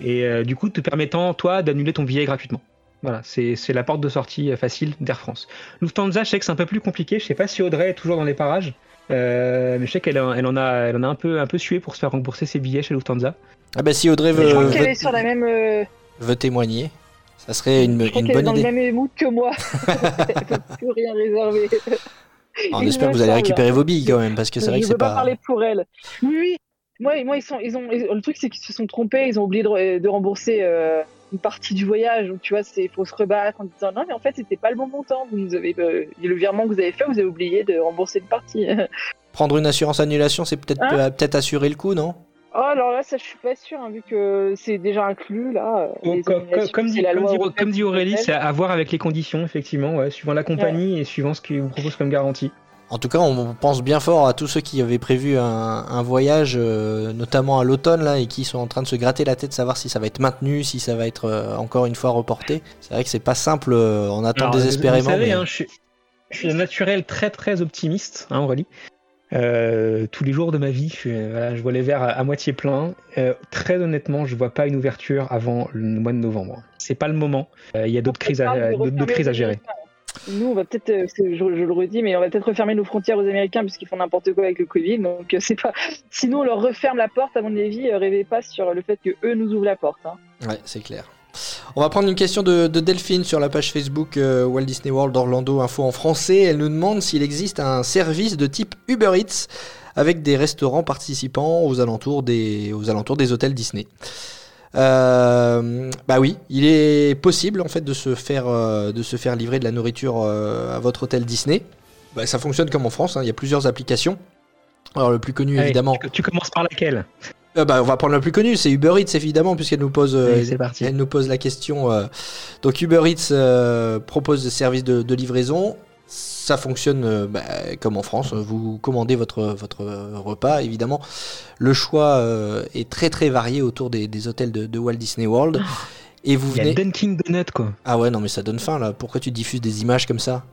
et euh, du coup te permettant toi d'annuler ton billet gratuitement. Voilà, c'est c'est la porte de sortie euh, facile d'Air France. Lufthansa, je sais que c'est un peu plus compliqué. Je sais pas si Audrey est toujours dans les parages, euh, mais je sais qu'elle en- elle en a, elle en a un peu, un peu sué pour se faire rembourser ses billets chez Lufthansa. Ah bah si Audrey Je veut, crois qu'elle veut, est sur la même. veut témoigner, ça serait une, je crois une qu'elle est dans idée. le même mood que moi. elle peut plus rien réserver. On espère que vous allez récupérer vos billes quand même, parce que c'est vrai je que c'est pas pas. parler pour elle. Oui, oui. Moi, moi ils sont, ils ont, ils- le truc c'est qu'ils se sont trompés, ils ont oublié de, de rembourser euh, une partie du voyage. Donc tu vois, c'est faut se rebattre en disant non, mais en fait c'était pas le bon montant. Vous nous avez euh, le virement que vous avez fait, vous avez oublié de rembourser une partie. Prendre une assurance annulation, c'est peut-être Hein peut-être assurer le coup, non? Oh alors là, ça je suis pas sûre hein, vu que c'est déjà inclus là. Les comme, dit, la comme loi dit- européenne comme dit sur Aurélie, c'est à voir avec les conditions, effectivement, ouais, suivant la compagnie et suivant ce qu'ils vous proposent comme garantie. En tout cas, on pense bien fort à tous ceux qui avaient prévu un, un voyage, euh, notamment à l'automne, là, et qui sont en train de se gratter la tête, savoir si ça va être maintenu, si ça va être euh, encore une fois reporté. C'est vrai que c'est pas simple, euh, on attend Alors, désespérément. Vous, vous savez, mais- hein, je, suis, je suis un naturel très très optimiste, hein, Aurélie. Euh, tous les jours de ma vie, je, suis- voilà, je vois les verres à, à moitié pleins. Euh, très honnêtement, je vois pas une ouverture avant le mois de novembre. C'est pas le moment. Euh, Il y a d'autres crises, à, d'autres- crises gérer. Nous, on va peut-être, je, je le redis, mais on va peut-être refermer nos frontières aux Américains puisqu'ils font n'importe quoi avec le Covid. Donc c'est pas. Sinon, on leur referme la porte. À mon avis, rêvez pas sur le fait que eux nous ouvrent la porte. hein. Ouais, c'est clair. On va prendre une question de, de Delphine sur la page Facebook euh, Walt Disney World Orlando Info en français. Elle nous demande s'il existe un service de type Uber Eats avec des restaurants participants aux alentours des, aux alentours des hôtels Disney. Euh, bah oui, il est possible en fait de se faire, euh, de se faire livrer de la nourriture à votre hôtel Disney. Bah, ça fonctionne comme en France, hein, il y a plusieurs applications. Alors le plus connu Allez, évidemment, tu, tu commences par laquelle? Euh, bah, on va prendre le plus connu, c'est Uber Eats évidemment puisqu'elle nous pose euh, parti. elle nous pose la question. euh, donc Uber Eats euh, propose des services de, de livraison. Ça fonctionne bah, comme en France. Vous commandez votre, votre repas. Évidemment, le choix euh, est très très varié autour des, des hôtels de, de Walt Disney World. Et vous Il y a venez. Dunkin' Donut quoi. Ah ouais, non mais ça donne faim là. Pourquoi tu diffuses des images comme ça?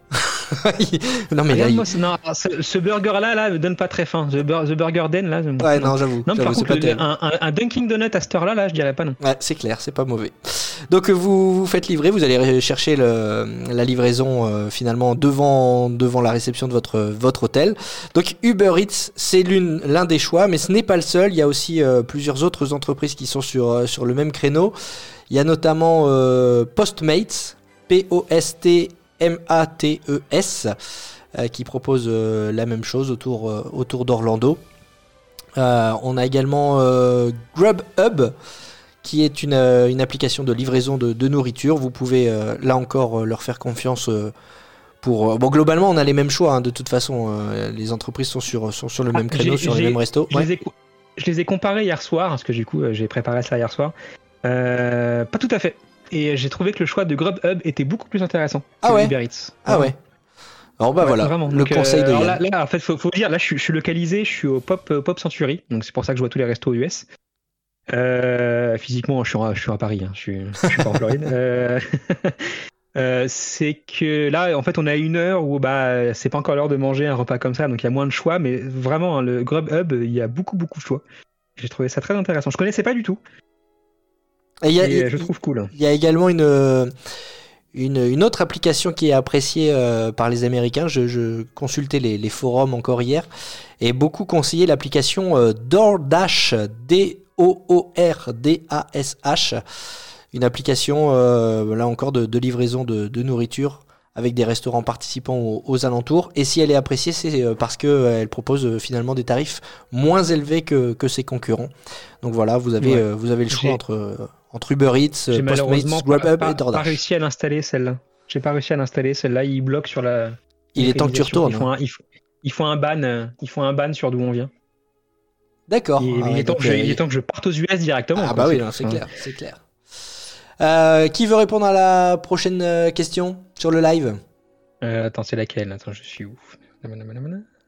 Non mais là, il- ce, non, ce, ce burger là, là, me donne pas très faim. The, Bur- the Burger Den là. me- Ouais, non, j'avoue. Non, par contre, le- un, un, un Dunkin' Donut à cette heure-là, là, je dirais pas non. Ouais, c'est clair, c'est pas mauvais. Donc euh, vous vous faites livrer, vous allez chercher le- la livraison euh, finalement devant devant la réception de votre votre hôtel. Donc Uber Eats, c'est l'un des choix, mais ce n'est pas le seul. Il y a aussi euh, plusieurs autres entreprises qui sont sur euh, sur le même créneau. Il y a notamment Postmates, P O S T M A T E S, euh, qui propose euh, la même chose autour euh, autour d'Orlando. On a également Grubhub qui est une, euh, une application de livraison de, de nourriture. Vous pouvez euh, là encore euh, leur faire confiance pour. bon, globalement, on a les mêmes choix. hein, de toute façon, les entreprises sont sur, sont sur le Ah, même créneau, sur les mêmes restos. Je, Ouais. les ai, je les ai comparés hier soir, parce que du coup, j'ai préparé ça hier soir. Pas tout à fait. Et j'ai trouvé que le choix de Grubhub était beaucoup plus intéressant que Ah ouais Uber Eats. Ah ouais. Alors bah Ouais, voilà, vraiment. le Donc, euh, conseil de Yann. là, là, en fait, faut, faut dire, là, je suis, je suis localisé, je suis au Pop, euh, Pop Century, donc c'est pour ça que je vois tous les restos US. Euh, physiquement, je suis, en, je suis à Paris, hein, je suis, je suis pas en Floride. C'est que là, en fait, on a une heure où bah, c'est pas encore l'heure de manger un repas comme ça, donc il y a moins de choix, mais vraiment, hein, le Grubhub, il y a beaucoup, beaucoup de choix. J'ai trouvé ça très intéressant. Je connaissais pas du tout, Et il y a- et il- euh, je trouve cool. Il y a également une, euh, une, une autre application qui est appréciée euh, par les Américains. Je, je consultais les, les forums encore hier et beaucoup conseillaient l'application euh, DoorDash, D-O-O-R-D-A-S-H. Une application, euh, là encore, de, de livraison de, de nourriture avec des restaurants participants aux, aux alentours. Et si elle est appréciée, c'est parce qu'elle propose finalement des tarifs moins élevés que, que ses concurrents. Donc voilà, vous avez, Ouais. vous avez le choix entre, entre Uber Eats, euh, malheureusement Postmates, pas, pas- et pas DoorDash. réussi à l'installer celle-là. J'ai pas réussi à l'installer celle-là. Il bloque sur la. Il est temps que tu retournes. Il faut un, il faut, il faut un ban. euh, un ban sur d'où on vient. D'accord. Ah il, ouais, est temps donc, que je, euh, il est temps que je parte aux US directement. Ah bah oui, c'est clair, c'est clair. Euh, qui veut répondre à la prochaine question sur le live? Euh, attends, c'est laquelle? Attends, je suis où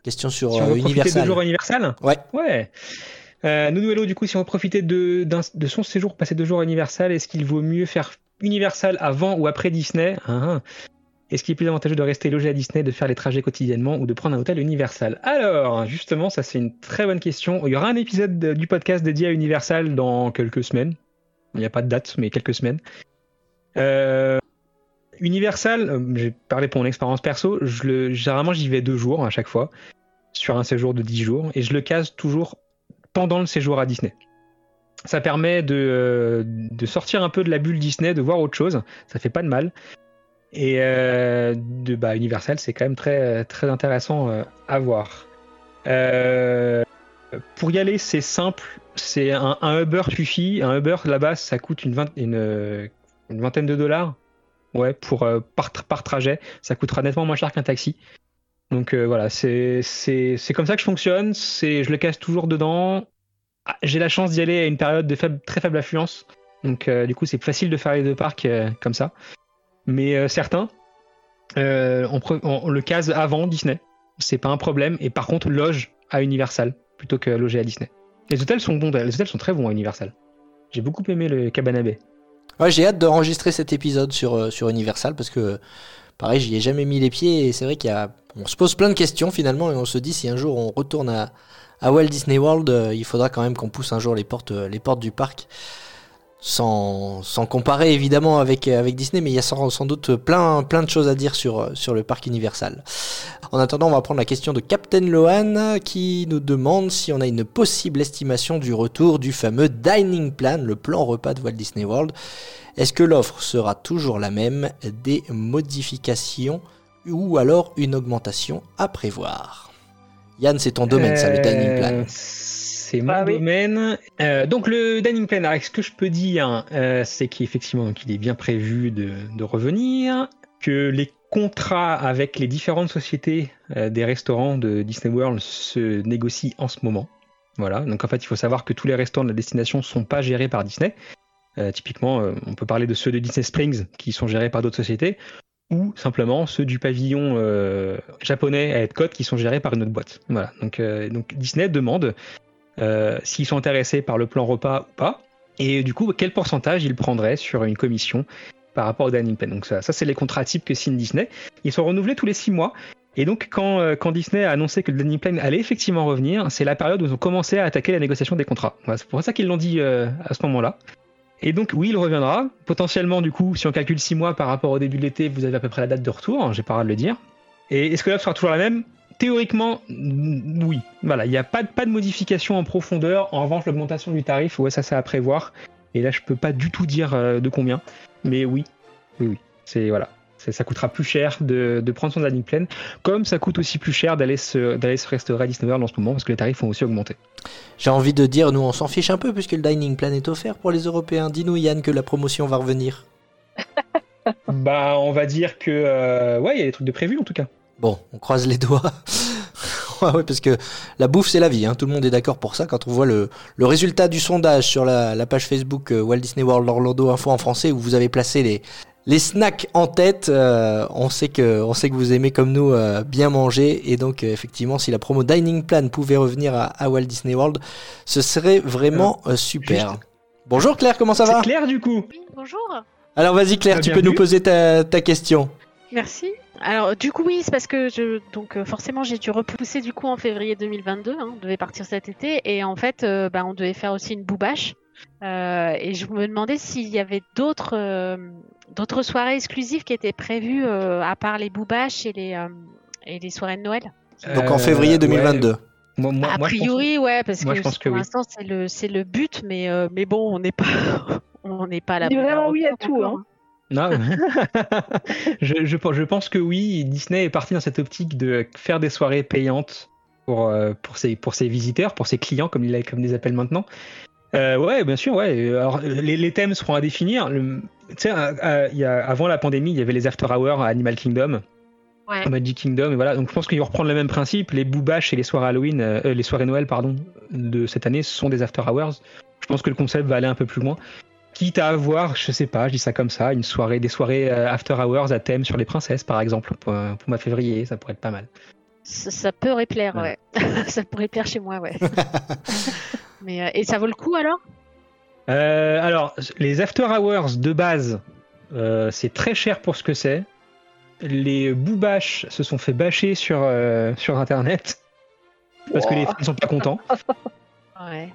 Question sur Si on veut de Universal? Ouais. Ouais. Euh, Nounou Hello, du coup, si on profiter de, de son séjour passé deux jours à Universal, est-ce qu'il vaut mieux faire Universal avant ou après Disney? Ah, ah. Est-ce qu'il est plus avantageux de rester logé à Disney, de faire les trajets quotidiennement ou de prendre un hôtel Universal? Alors, justement, ça c'est une très bonne question. Il y aura un épisode de- du podcast dédié à Universal dans quelques semaines. Il n'y a pas de date, mais quelques semaines. Euh, Universal, euh, j'ai parlé pour mon expérience perso, généralement j'y vais deux jours à chaque fois, sur un séjour de 10 jours, et je le case toujours pendant le séjour à Disney. Ça permet de, euh, de sortir un peu de la bulle Disney, de voir autre chose, ça fait pas de mal. Et euh, de bah, Universal, c'est quand même très, très intéressant euh, à voir. Pour y aller, c'est simple. C'est un, un Uber suffit. Un Uber là-bas, ça coûte une, vingt- une, une vingtaine de dollars. Ouais, pour par trajet, ça coûtera nettement moins cher qu'un taxi. Donc euh, voilà, c'est comme ça que je fonctionne. Je le casse toujours dedans. Ah, J'ai la chance d'y aller à une période de faible, très faible affluence. Donc euh, du coup, c'est facile de faire les deux parcs euh, comme ça. Mais certains, on, le case avant Disney. C'est pas un problème. Et par contre, loge à Universal plutôt que loger à Disney. Les hôtels sont bons, les hôtels sont très bons à Universal. J'ai beaucoup aimé le Cabana Bay. Ouais, j'ai hâte d'enregistrer cet épisode sur Universal parce que, pareil, j'y ai jamais mis les pieds et c'est vrai qu'il y a, on se pose plein de questions finalement et on se dit si un jour on retourne à, à Walt Disney World, euh, il faudra quand même qu'on pousse un jour les portes, euh, les portes du parc. Sans, comparer évidemment avec, euh, avec Disney, mais il y a sans, doute plein, plein de choses à dire sur, euh, sur le parc Universal. En attendant, on va prendre la question de Captain Lohan qui nous demande si on a une possible estimation du retour du fameux dining plan, le plan repas de Walt Disney World. Est-ce que l'offre sera toujours la même, des modifications ou alors une augmentation à prévoir? Yann, c'est ton domaine, ça, le dining Euh, plan. C'est mon Ah oui. domaine. Euh, donc le dining plan, alors, ce que je peux dire, euh, c'est qu'effectivement, qu'il est bien prévu de, de revenir, que les contrats avec les différentes sociétés euh, des restaurants de Disney World se négocient en ce moment. Voilà. Donc en fait, il faut savoir que tous les restaurants de la destination sont pas gérés par Disney. Typiquement, on peut parler de ceux de Disney Springs qui sont gérés par d'autres sociétés, ou simplement ceux du pavillon euh, japonais à Epcot qui sont gérés par une autre boîte. Voilà. Donc, euh, donc Disney demande euh, s'ils sont intéressés par le plan repas ou pas, et du coup quel pourcentage ils prendraient sur une commission par rapport au dining plan. Donc ça, c'est les contrats types que signe Disney. Ils sont renouvelés tous les six mois. Et donc quand, euh, Disney a annoncé que le dining plan allait effectivement revenir, c'est la période où ils ont commencé à attaquer la négociation des contrats. C'est pour ça qu'ils l'ont dit euh, à ce moment-là. Et donc oui, il reviendra. Potentiellement, du coup, si on calcule 6 mois par rapport au début de l'été, vous avez à peu près la date de retour, hein, j'ai pas droit de le dire. Et est-ce que l'offre sera toujours la même? Théoriquement, oui. Voilà, il n'y a pas, de- pas de modification en profondeur. En revanche, l'augmentation du tarif, ouais, ça, c'est à prévoir. Et là, je peux pas du tout dire euh, de combien. Mais oui, oui, oui. C'est voilà. Ça coûtera plus cher de, de prendre son dining plan, comme ça coûte aussi plus cher d'aller se, se restaurer à Disney World en ce moment, parce que les tarifs ont aussi augmenté. J'ai envie de dire, nous on s'en fiche un peu puisque le dining plan est offert pour les Européens. Dis-nous Yann que la promotion va revenir. bah, on va dire que, euh, ouais, il y a des trucs de prévu en tout cas. Bon, on croise les doigts. ouais, parce que la bouffe, c'est la vie. Hein. Tout le monde est d'accord pour ça. Quand on voit le, le résultat du sondage sur la, la page Facebook euh, Walt Disney World Orlando Info en français, où vous avez placé les, les snacks en tête, euh, on, sait que, on sait que vous aimez comme nous euh, bien manger. Et donc, euh, effectivement, si la promo Dining Plan pouvait revenir à, à Walt Disney World, ce serait vraiment euh, super. juste- Bonjour Claire, comment ça va? C'est clair du coup Oui, bonjour. Alors vas-y Claire, Ah, tu peux nous poser ta, ta question. Merci. Alors, du coup, oui, c'est parce que je, donc, euh, forcément, j'ai dû repousser du coup en février 2022. Hein, on devait partir cet été et en fait, euh, bah, on devait faire aussi une boubache. Euh, et je me demandais s'il y avait d'autres euh, d'autres soirées exclusives qui étaient prévues euh, à part les boubaches et les euh, et les soirées de Noël. Donc en février ouais. 2022. Moi, moi- a moi, je pense- priori, ouais, parce moi, que je pense que pour oui. l'instant, c'est le c'est le but, mais euh, mais bon, on n'est pas on n'est pas là. Vraiment oui à tout, hein. Non. je, je, je pense que oui, Disney est parti dans cette optique de faire des soirées payantes pour, euh, pour, ses, pour ses visiteurs, pour ses clients, comme ils les appellent maintenant. Euh, ouais, bien sûr, ouais. Alors, les, les thèmes seront à définir. Le- Tu sais, euh, euh, il y a- avant la pandémie, il y avait les After Hours à Animal Kingdom, Ouais. à Magic Kingdom, et voilà. Donc, je pense qu'ils vont reprendre le même principe. Les boobash et les soirées Halloween, euh, les soirées Noël, pardon, de cette année, sont des After Hours. Je pense que le concept va aller un peu plus loin. Quitte à avoir, je sais pas, je dis ça comme ça, une soirée, des soirées euh, After Hours à thème sur les princesses, par exemple, pour, euh, pour mois de février, ça pourrait être pas mal. Ça, ça pourrait plaire, Ouais. ouais. ça pourrait plaire chez moi, ouais. Mais euh, et ça vaut le coup alors? Euh, alors, les After Hours de base, euh, c'est très cher pour ce que c'est. Les boobash se sont fait bâcher sur, euh, sur internet parce que les fans sont pas contents. Ouais.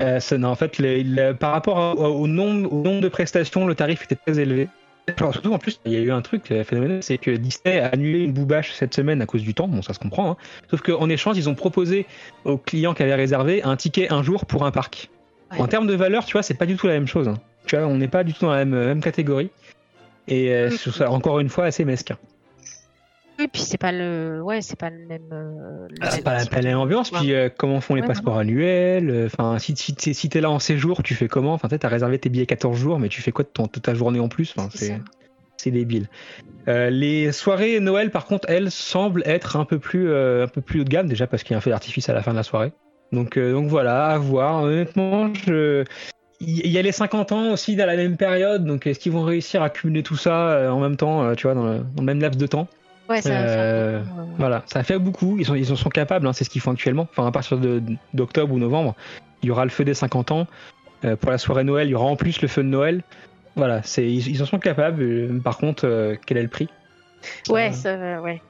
Euh, ça- non, en fait, le- le- par rapport à- au, nombre, au nombre de prestations, le tarif était très élevé. Surtout, en plus, il y a eu un truc euh, phénoménal, c'est que Disney a annulé une boubache cette semaine à cause du temps. Bon, ça se comprend. Hein. Sauf qu'en échange, ils ont proposé aux clients qui avaient réservé un ticket un jour pour un parc. Ouais. En termes de valeur, tu vois, c'est pas du tout la même chose. hein. Tu vois, on n'est pas du tout dans la même, même catégorie. Et euh, je trouve ça, encore une fois, assez mesquin. Oui, puis c'est pas le, ouais, c'est pas le même. euh, Ah, c'est pas la, type pas la même ambiance. Ouais. Puis euh, comment font les Ouais, passeports annuels euh, Enfin, si, si, t'es- si là en séjour, tu fais comment? Enfin, tu as réservé tes billets 14 jours, mais tu fais quoi de, ton, ta journée en plus? Enfin, C'est c'est débile. Euh, les soirées Noël, par contre, elles semblent être un peu plus, euh, un peu plus haut de gamme déjà parce qu'il y a un feu d'artifice à la fin de la soirée. Donc, euh, donc voilà, à voir. Honnêtement, je... il y a les 50 ans aussi dans la même période. Donc, est-ce qu'ils vont réussir à cumuler tout ça en même temps, tu vois, dans le, dans le même laps de temps? Ouais, ça Euh, beaucoup, voilà, ça fait beaucoup. Ils, sont, ils en sont capables, hein, c'est ce qu'ils font actuellement. Enfin, à partir d'octobre ou novembre, il y aura le feu des 50 ans. Euh, pour la soirée Noël, il y aura en plus le feu de Noël. Voilà, c'est, ils, ils en sont capables. Euh, Par contre, euh, quel est le prix? Ouais, ça, ouais.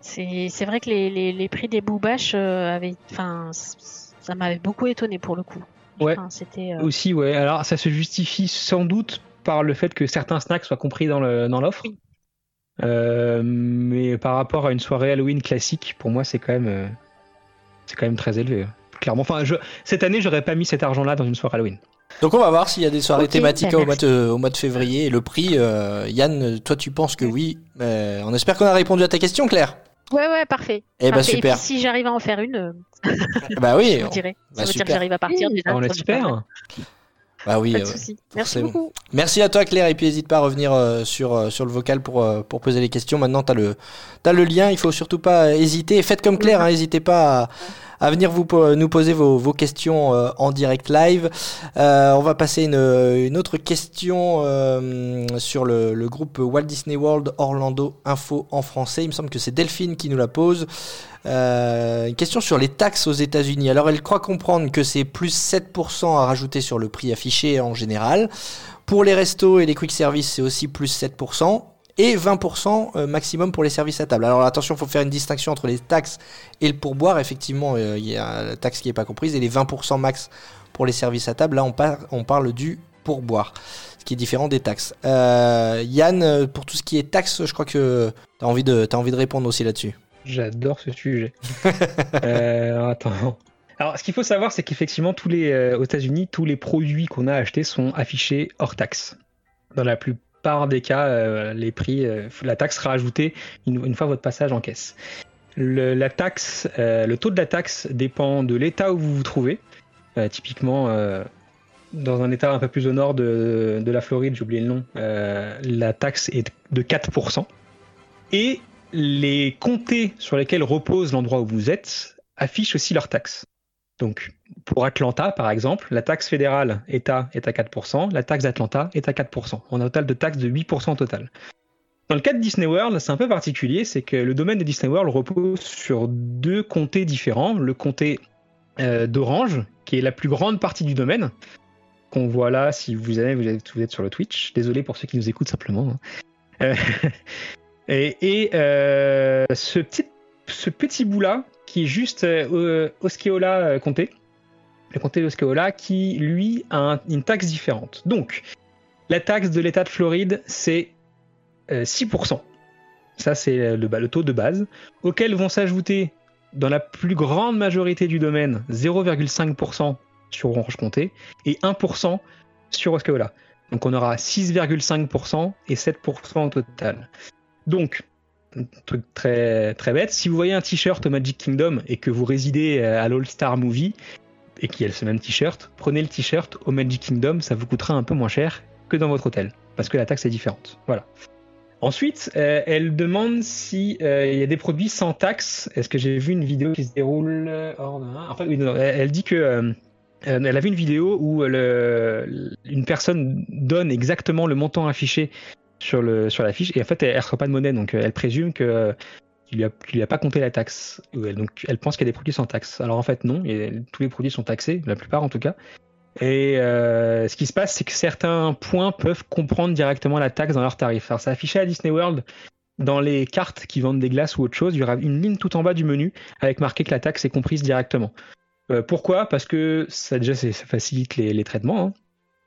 C'est vrai que les, les, les prix des boobash euh, avaient, enfin, ça m'avait beaucoup étonné pour le coup. Ouais. Enfin, C'était. Aussi, ouais. Alors, ça se justifie sans doute par le fait que certains snacks soient compris dans l'offre. Euh, mais par rapport à une soirée Halloween classique, pour moi, c'est quand même, euh, c'est quand même très élevé. hein. Clairement. Enfin, je, cette année, j'aurais pas mis cet argent-là dans une soirée Halloween. Donc on va voir s'il y a des soirées thématiques bah, au, mois de, au mois de février. Et le prix, euh, Yann, toi tu penses que oui. Euh, on espère qu'on a répondu à ta question, Claire. Ouais, ouais, parfait. Eh bah Parfait. Et super. puis, si j'arrive à en faire une, Bah oui. je vous on- dirai. bah, Ça veut dire super. que j'arrive à partir déjà. On ça, Bah oui. Pas de euh, souci. Merci beaucoup. Merci à toi Claire et puis n'hésite pas à revenir euh, sur, euh, sur le vocal pour, pour poser les questions. Maintenant tu as le, t'as le lien, il faut surtout pas hésiter. Et Faites comme Claire, hein, n'hésitez pas à, à venir vous, nous poser vos, vos questions euh, en direct live. Euh, on va passer une, une autre question euh, sur le, le groupe Walt Disney World Orlando Info en français. Il me semble que c'est Delphine qui nous la pose. Euh, une question sur les taxes aux États-Unis. Alors, elle croit comprendre que c'est plus 7% à rajouter sur le prix affiché en général. Pour les restos et les quick service, c'est aussi plus 7%. Et 20% euh, maximum pour les services à table. Alors attention, il faut faire une distinction entre les taxes et le pourboire. Effectivement, euh, il y a la taxe qui n'est pas comprise. Et les 20% max pour les services à table, là on, par- on parle du pourboire. Ce qui est différent des taxes. Euh, Yann, pour tout ce qui est taxes, je crois que tu as, envie de répondre aussi là-dessus. J'adore ce sujet. Euh, alors, attends. Alors, ce qu'il faut savoir, c'est qu'effectivement, tous les euh, aux États-Unis, tous les produits qu'on a achetés sont affichés hors taxe. Dans la plupart des cas, euh, les prix, la taxe sera ajoutée une, une fois votre passage en caisse. Le, la taxe, le taux de la taxe dépend de l'État où vous vous trouvez. Typiquement, dans un État un peu plus au nord de, de la Floride, j'ai oublié le nom, la taxe est de 4%. Et les comtés sur lesquels repose l'endroit où vous êtes affichent aussi leurs taxes. Donc, pour Atlanta, par exemple, la taxe fédérale est à 4%, la taxe d'Atlanta est à 4%. On a un total de taxes de 8% au total. Dans le cas de Disney World, c'est un peu particulier, c'est que le domaine de Disney World repose sur deux comtés différents. Le comté euh, d'Orange, qui est la plus grande partie du domaine, qu'on voit là si vous êtes sur le Twitch. Désolé pour ceux qui nous écoutent simplement. hein. Euh, et euh, ce, petit, bout-là, qui est juste euh, Osceola euh, comté, le comté d'Osceola, qui lui a un- une taxe différente. Donc, la taxe de l'État de Floride, c'est euh, 6%. Ça, c'est le, le taux de base, auquel vont s'ajouter, dans la plus grande majorité du domaine, 0,5% sur Orange Comté et 1% sur Osceola. Donc on aura 6,5% et 7% au total. Donc, un truc très, bête, si vous voyez un t-shirt au Magic Kingdom et que vous résidez euh, à l'All-Star Movie et qu'il y a ce même t-shirt, prenez le t-shirt au Magic Kingdom, ça vous coûtera un peu moins cher que dans votre hôtel, parce que la taxe est différente. Voilà. Ensuite, euh, elle demande si euh, il y a des produits sans taxe. Est-ce que j'ai vu une vidéo qui se déroule euh, hors de- En fait, oui, non, elle, dit que euh, euh, elle a vu une vidéo où une personne donne exactement le montant affiché sur le la fiche et en fait elle, elle reçoit pas de monnaie donc euh, elle présume que euh, qu'il lui a qu'il lui a pas compté la taxe. Donc elle pense qu'il y a des produits sans taxe. Alors en fait non. Tous les produits sont taxés la plupart en tout cas. Et euh, ce qui se passe c'est que certains points peuvent comprendre directement la taxe dans leur tarif. Alors c'est affiché à Disney World. Dans les cartes qui vendent des glaces ou autre chose il y aura une ligne tout en bas du menu avec marqué que la taxe est comprise directement. Euh, pourquoi? Parce que ça déjà ça facilite les, les traitements hein.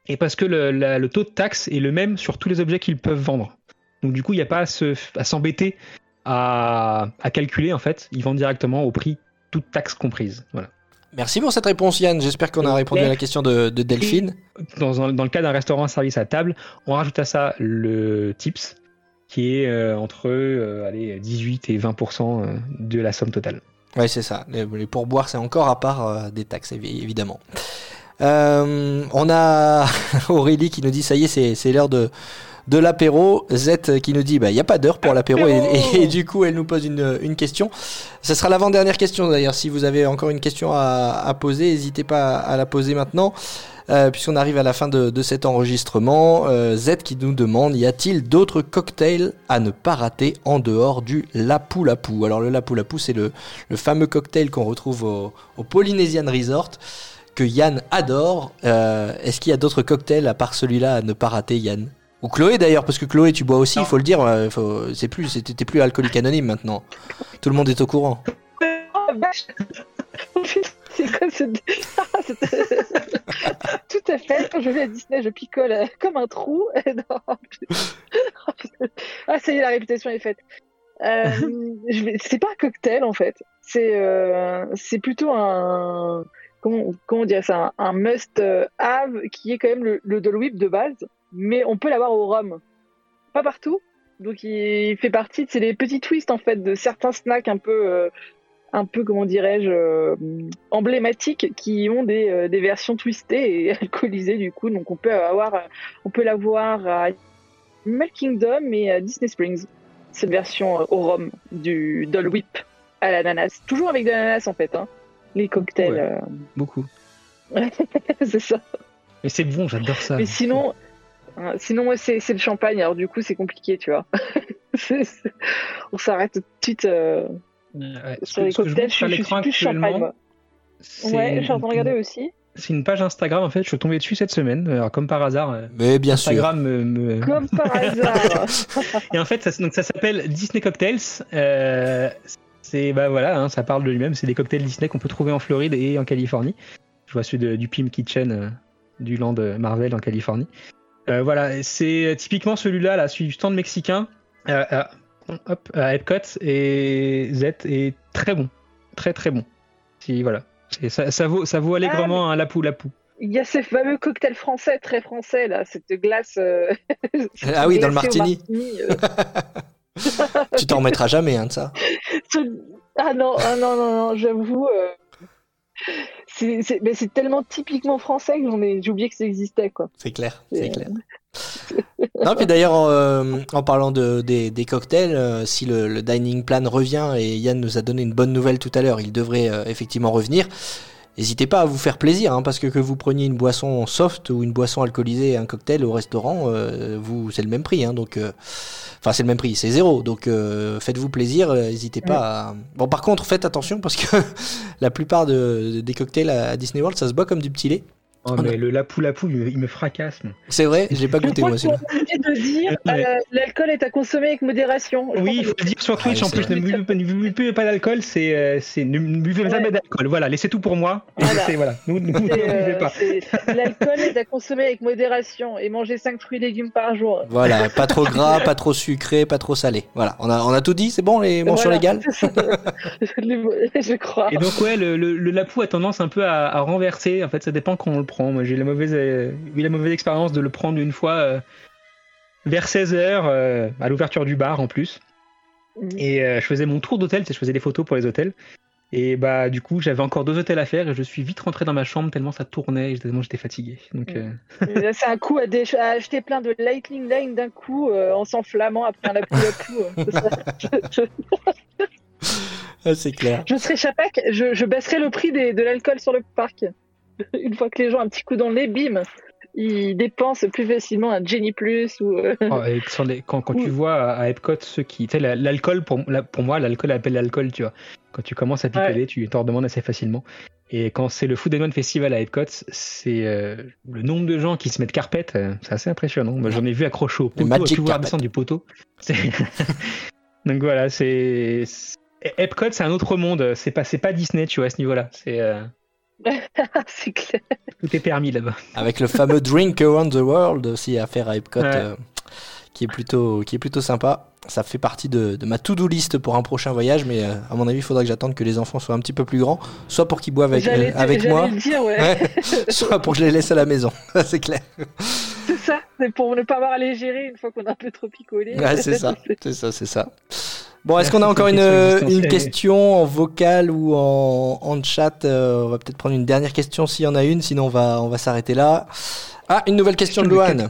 Et parce que le, la- le taux de taxe est le même sur tous les objets qu'ils peuvent vendre. Donc du coup, il n'y a pas à se- à s'embêter à, à calculer en fait. Ils vendent directement au prix, toute taxe comprise. Voilà. Merci pour cette réponse, Yann. J'espère qu'on a répondu à la question de, de Delphine. Dans, un- dans le cas d'un restaurant service à table, on rajoute à ça le tips qui est euh, entre euh, allez, 18 et 20% euh, de la somme totale. Ouais, c'est ça. Les, pourboires, c'est encore à part euh, des taxes, évi- évidemment. Euh, on a Aurélie qui nous dit ça y est, c'est, l'heure de, de l'apéro. Z qui nous dit bah il y a pas d'heure pour l'apéro et, et- et du coup elle nous pose une, une question. Ce sera l'avant-dernière question d'ailleurs. Si vous avez encore une question à, à poser, n'hésitez pas à, à la poser maintenant. Euh, puisqu'on arrive à la fin de, de cet enregistrement, euh, Z qui nous demande y a-t-il d'autres cocktails à ne pas rater en dehors du Lapu Lapu? Alors le Lapu Lapu, c'est le, le fameux cocktail qu'on retrouve au, au Polynesian Resort que Yann adore. Euh, Est-ce qu'il y a d'autres cocktails à part celui-là à ne pas rater, Yann? Ou Chloé d'ailleurs, parce que Chloé, tu bois aussi, il faut le dire. faut- C'est plus, t'es plus alcoolique anonyme maintenant. Tout le monde est au courant. C'est quoi ce... C'est- Tout à fait. Quand je vais à Disney, je picole euh, comme un trou. Ah, ça y est, la réputation est faite. Euh, vais- C'est pas un cocktail en fait. C'est euh, c'est plutôt un comment comment dire ça un, un must euh, have qui est quand même le, le Whip de base, mais on peut l'avoir au rhum. Pas partout. Donc il fait partie c'est les petits twists en fait de certains snacks un peu euh, un peu comment dirais-je euh, emblématiques qui ont des, versions twistées et alcoolisées du coup. Donc on peut avoir on peut l'avoir à Animal Kingdom et à Disney Springs. Cette version au rhum du Dole Whip à l'ananas. Toujours avec de l'ananas en fait. Hein. Les cocktails. Beaucoup. euh, c'est ça. Mais c'est bon, j'adore ça. Mais sinon, euh, sinon c'est c'est le champagne. Alors du coup c'est compliqué tu vois. C'est- c'est- On s'arrête tout de suite euh, Ouais, sur les je cocktails. Je, suis- je suis l'écran plus champagne. Ouais, je suis en train de une- regarder aussi. C'est une page Instagram en fait, je suis tombé dessus cette semaine, alors comme par hasard. euh, Mais bien sûr. Instagram me, me- Comme par hasard. Et en fait, ça, donc ça s'appelle Disney Cocktails. Euh, c'est bah voilà, hein, ça parle de lui-même. C'est des cocktails Disney qu'on peut trouver en Floride et en Californie. Je vois celui de- du Pim Kitchen euh, du land Marvel en Californie. Euh, voilà, c'est typiquement celui-là, là, celui du stand mexicain. euh, à- hop, à Epcot et Z est très bon, très très bon. Si voilà, ça, ça vaut ça vaut allègrement un lapou lapou. Il y a ces fameux cocktails français, très français, là, cette glace. euh, Ah oui, dans le martini. euh. Tu t'en remettras jamais hein, de ça. Ah non, ah non, non, non, j'avoue. euh, C'est c'est- mais c'est tellement typiquement français que j'ai oublié que ça existait, quoi. C'est clair, c'est clair. Non, puis d'ailleurs, en, euh, en parlant de, des, des cocktails, euh, si le, le dining plan revient, et Yann nous a donné une bonne nouvelle tout à l'heure, il devrait effectivement revenir. N'hésitez pas à vous faire plaisir, hein, parce que que vous preniez une boisson soft ou une boisson alcoolisée, un cocktail au restaurant, euh, vous c'est le même prix. Hein, donc, euh, enfin c'est le même prix, c'est zéro. Donc euh, faites-vous plaisir, euh, n'hésitez pas. À... Bon, par contre, faites attention parce que la plupart de, des cocktails à Disney World, ça se boit comme du petit lait. Oh, mais le lapou lapou, il me, il me fracasse. C'est vrai, j'ai pas goûté Je moi celui-là. de dire Ouais. euh, l'alcool est à consommer avec modération. Je Oui, il faut le dire sur Twitch Ah, en plus, ne buvez, pas d'alcool, c'est, euh, ne buvez jamais d'alcool. Voilà, laissez tout pour moi. Voilà. Nous, ne buvez euh, pas. L'alcool est à consommer avec modération et manger 5 fruits et légumes par jour. Voilà, pas trop gras, pas trop sucré, pas trop salé. Voilà, on a, on a tout dit, c'est bon les mentions Voilà, légales je, je crois. Et donc ouais, le, le, le lapou a tendance un peu à, à renverser. En fait, ça dépend quand on le Moi, j'ai la mauvaise, euh, eu la mauvaise expérience de le prendre une fois euh, vers 16 h à l'ouverture du bar en plus. Mhm. Et euh, je faisais mon tour d'hôtel, je faisais des photos pour les hôtels. Et bah du coup, j'avais encore deux hôtels à faire et je suis vite rentré dans ma chambre tellement ça tournait et tellement j'étais fatigué. Donc euh, là, C'est un coup à, à acheter plein de lightning line d'un coup euh, en s'enflammant après un euh, c'est ça. je, je, Ah, C'est clair. je serai chapac, je, je baisserai le prix des- de l'alcool sur le parc. Une fois que les gens ont un petit coup dans le nez, bim, ils dépensent plus facilement un Jenny Plus ou. euh, Oh, et sur les- quand, quand tu vois à, Epcot ceux qui. Tu sais, la- l'alcool, pour, la- pour moi, l'alcool appelle l'alcool, tu vois. Quand tu commences à picoler, tu t'en redemandes assez facilement. Et quand c'est le Food and Wine Festival à Epcot, c'est euh, le nombre de gens qui se mettent carpette, euh, c'est assez impressionnant. Moi, j'en ai vu accrocher au poteau, à Magic tout voir carpet. descendre du poteau. Donc voilà, c'est. Epcot, c'est un autre monde. C'est pas, pas Disney, tu vois, à ce niveau-là. C'est. c'est clair. Tout est permis là-bas. Avec le fameux Drink Around the World aussi à faire à Epcot, Ouais. euh, qui, est plutôt, qui est plutôt sympa. Ça fait partie de, de ma to-do list pour un prochain voyage, mais euh, à mon avis, il faudra que j'attende que les enfants soient un petit peu plus grands, soit pour qu'ils boivent avec, euh, avec moi, le dire, ouais. Ouais. soit pour que je les laisse à la maison. c'est clair. C'est ça, c'est pour ne pas avoir à les gérer une fois qu'on a un peu trop picolé. Ouais, c'est ça, c'est ça, c'est ça. Bon, est-ce qu'on a encore une, une question en vocal ou en, en chat Euh, On va peut-être prendre une dernière question s'il y en a une, sinon on va, on va s'arrêter là. Ah, une nouvelle question de Question de Lohan.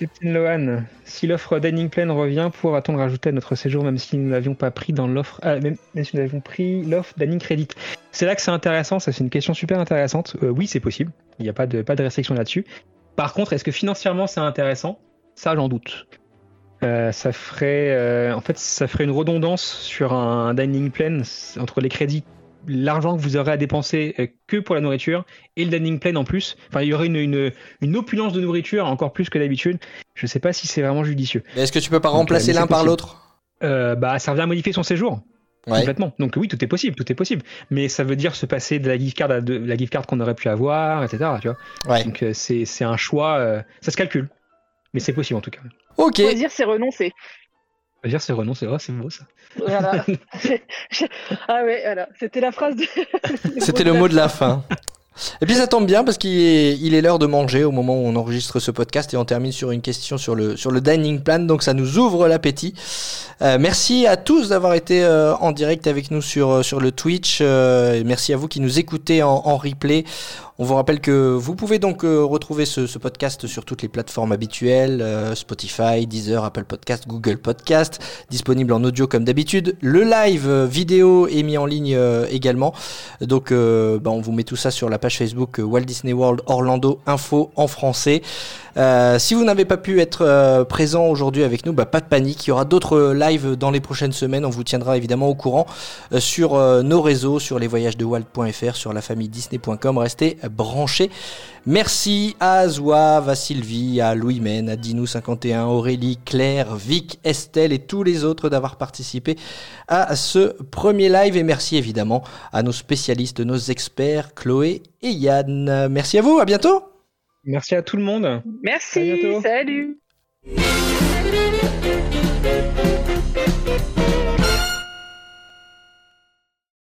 Captain Lohan, si l'offre Dining Plan revient, pourra-t-on le rajouter à notre séjour même si nous ne l'avions pas pris dans l'offre, ah, même, même si nous avions pris l'offre Dining Credit? C'est là que c'est intéressant, ça c'est une question super intéressante. Euh, oui, c'est possible, il n'y a pas de, pas de restriction là-dessus. Par contre, est-ce que financièrement c'est intéressant? Ça, j'en doute. Euh, ça ferait, euh, en fait, ça ferait une redondance sur un dining plan entre les crédits, l'argent que vous aurez à dépenser euh, que pour la nourriture et le dining plan en plus. Enfin, il y aurait une, une, une opulence de nourriture encore plus que d'habitude. Je sais pas si c'est vraiment judicieux. Est-ce que tu peux pas Donc, remplacer l'un par l'autre? Bah, ça revient à modifier son séjour Ouais. complètement. Donc oui, tout est possible, tout est possible. Mais ça veut dire se passer de la gift card à de, la gift card qu'on aurait pu avoir, etc. Tu vois. Ouais. Donc c'est un choix, ça se calcule. Mais c'est possible en tout cas. Ok. Choisir, c'est renoncer. Dire, c'est renoncer, oh, c'est beau ça. Voilà. ah ouais, voilà. C'était la phrase de. C'était le mot de la fin. Et puis ça tombe bien parce qu'il est, il est l'heure de manger au moment où on enregistre ce podcast et on termine sur une question sur le, sur le dining plan, donc ça nous ouvre l'appétit. Euh, merci à tous d'avoir été euh, en direct avec nous sur, euh, sur le Twitch. euh, et merci à vous qui nous écoutez en, en replay. On vous rappelle que vous pouvez donc euh, retrouver ce, ce podcast sur toutes les plateformes habituelles, euh, Spotify, Deezer, Apple Podcast, Google Podcast, disponible en audio comme d'habitude. Le live euh, vidéo est mis en ligne euh, également. Donc bah, on vous met tout ça sur la page Facebook Walt Disney World Orlando Info en français. Si vous n'avez pas pu être présent aujourd'hui avec nous, bah, pas de panique. Il y aura d'autres lives dans les prochaines semaines. On vous tiendra évidemment au courant sur nos réseaux, sur lesvoyagesdewalt.fr, sur lafamille-disney.com. Restez branchés. Merci à Zouave, à Sylvie, à Louis Men, à Dinou51, Aurélie, Claire, Vic, Estelle et tous les autres d'avoir participé à ce premier live. Et merci évidemment à nos spécialistes, nos experts, Chloé et Yann. Merci à vous, à bientôt Merci à tout le monde. À Merci, bientôt. salut. Thank you.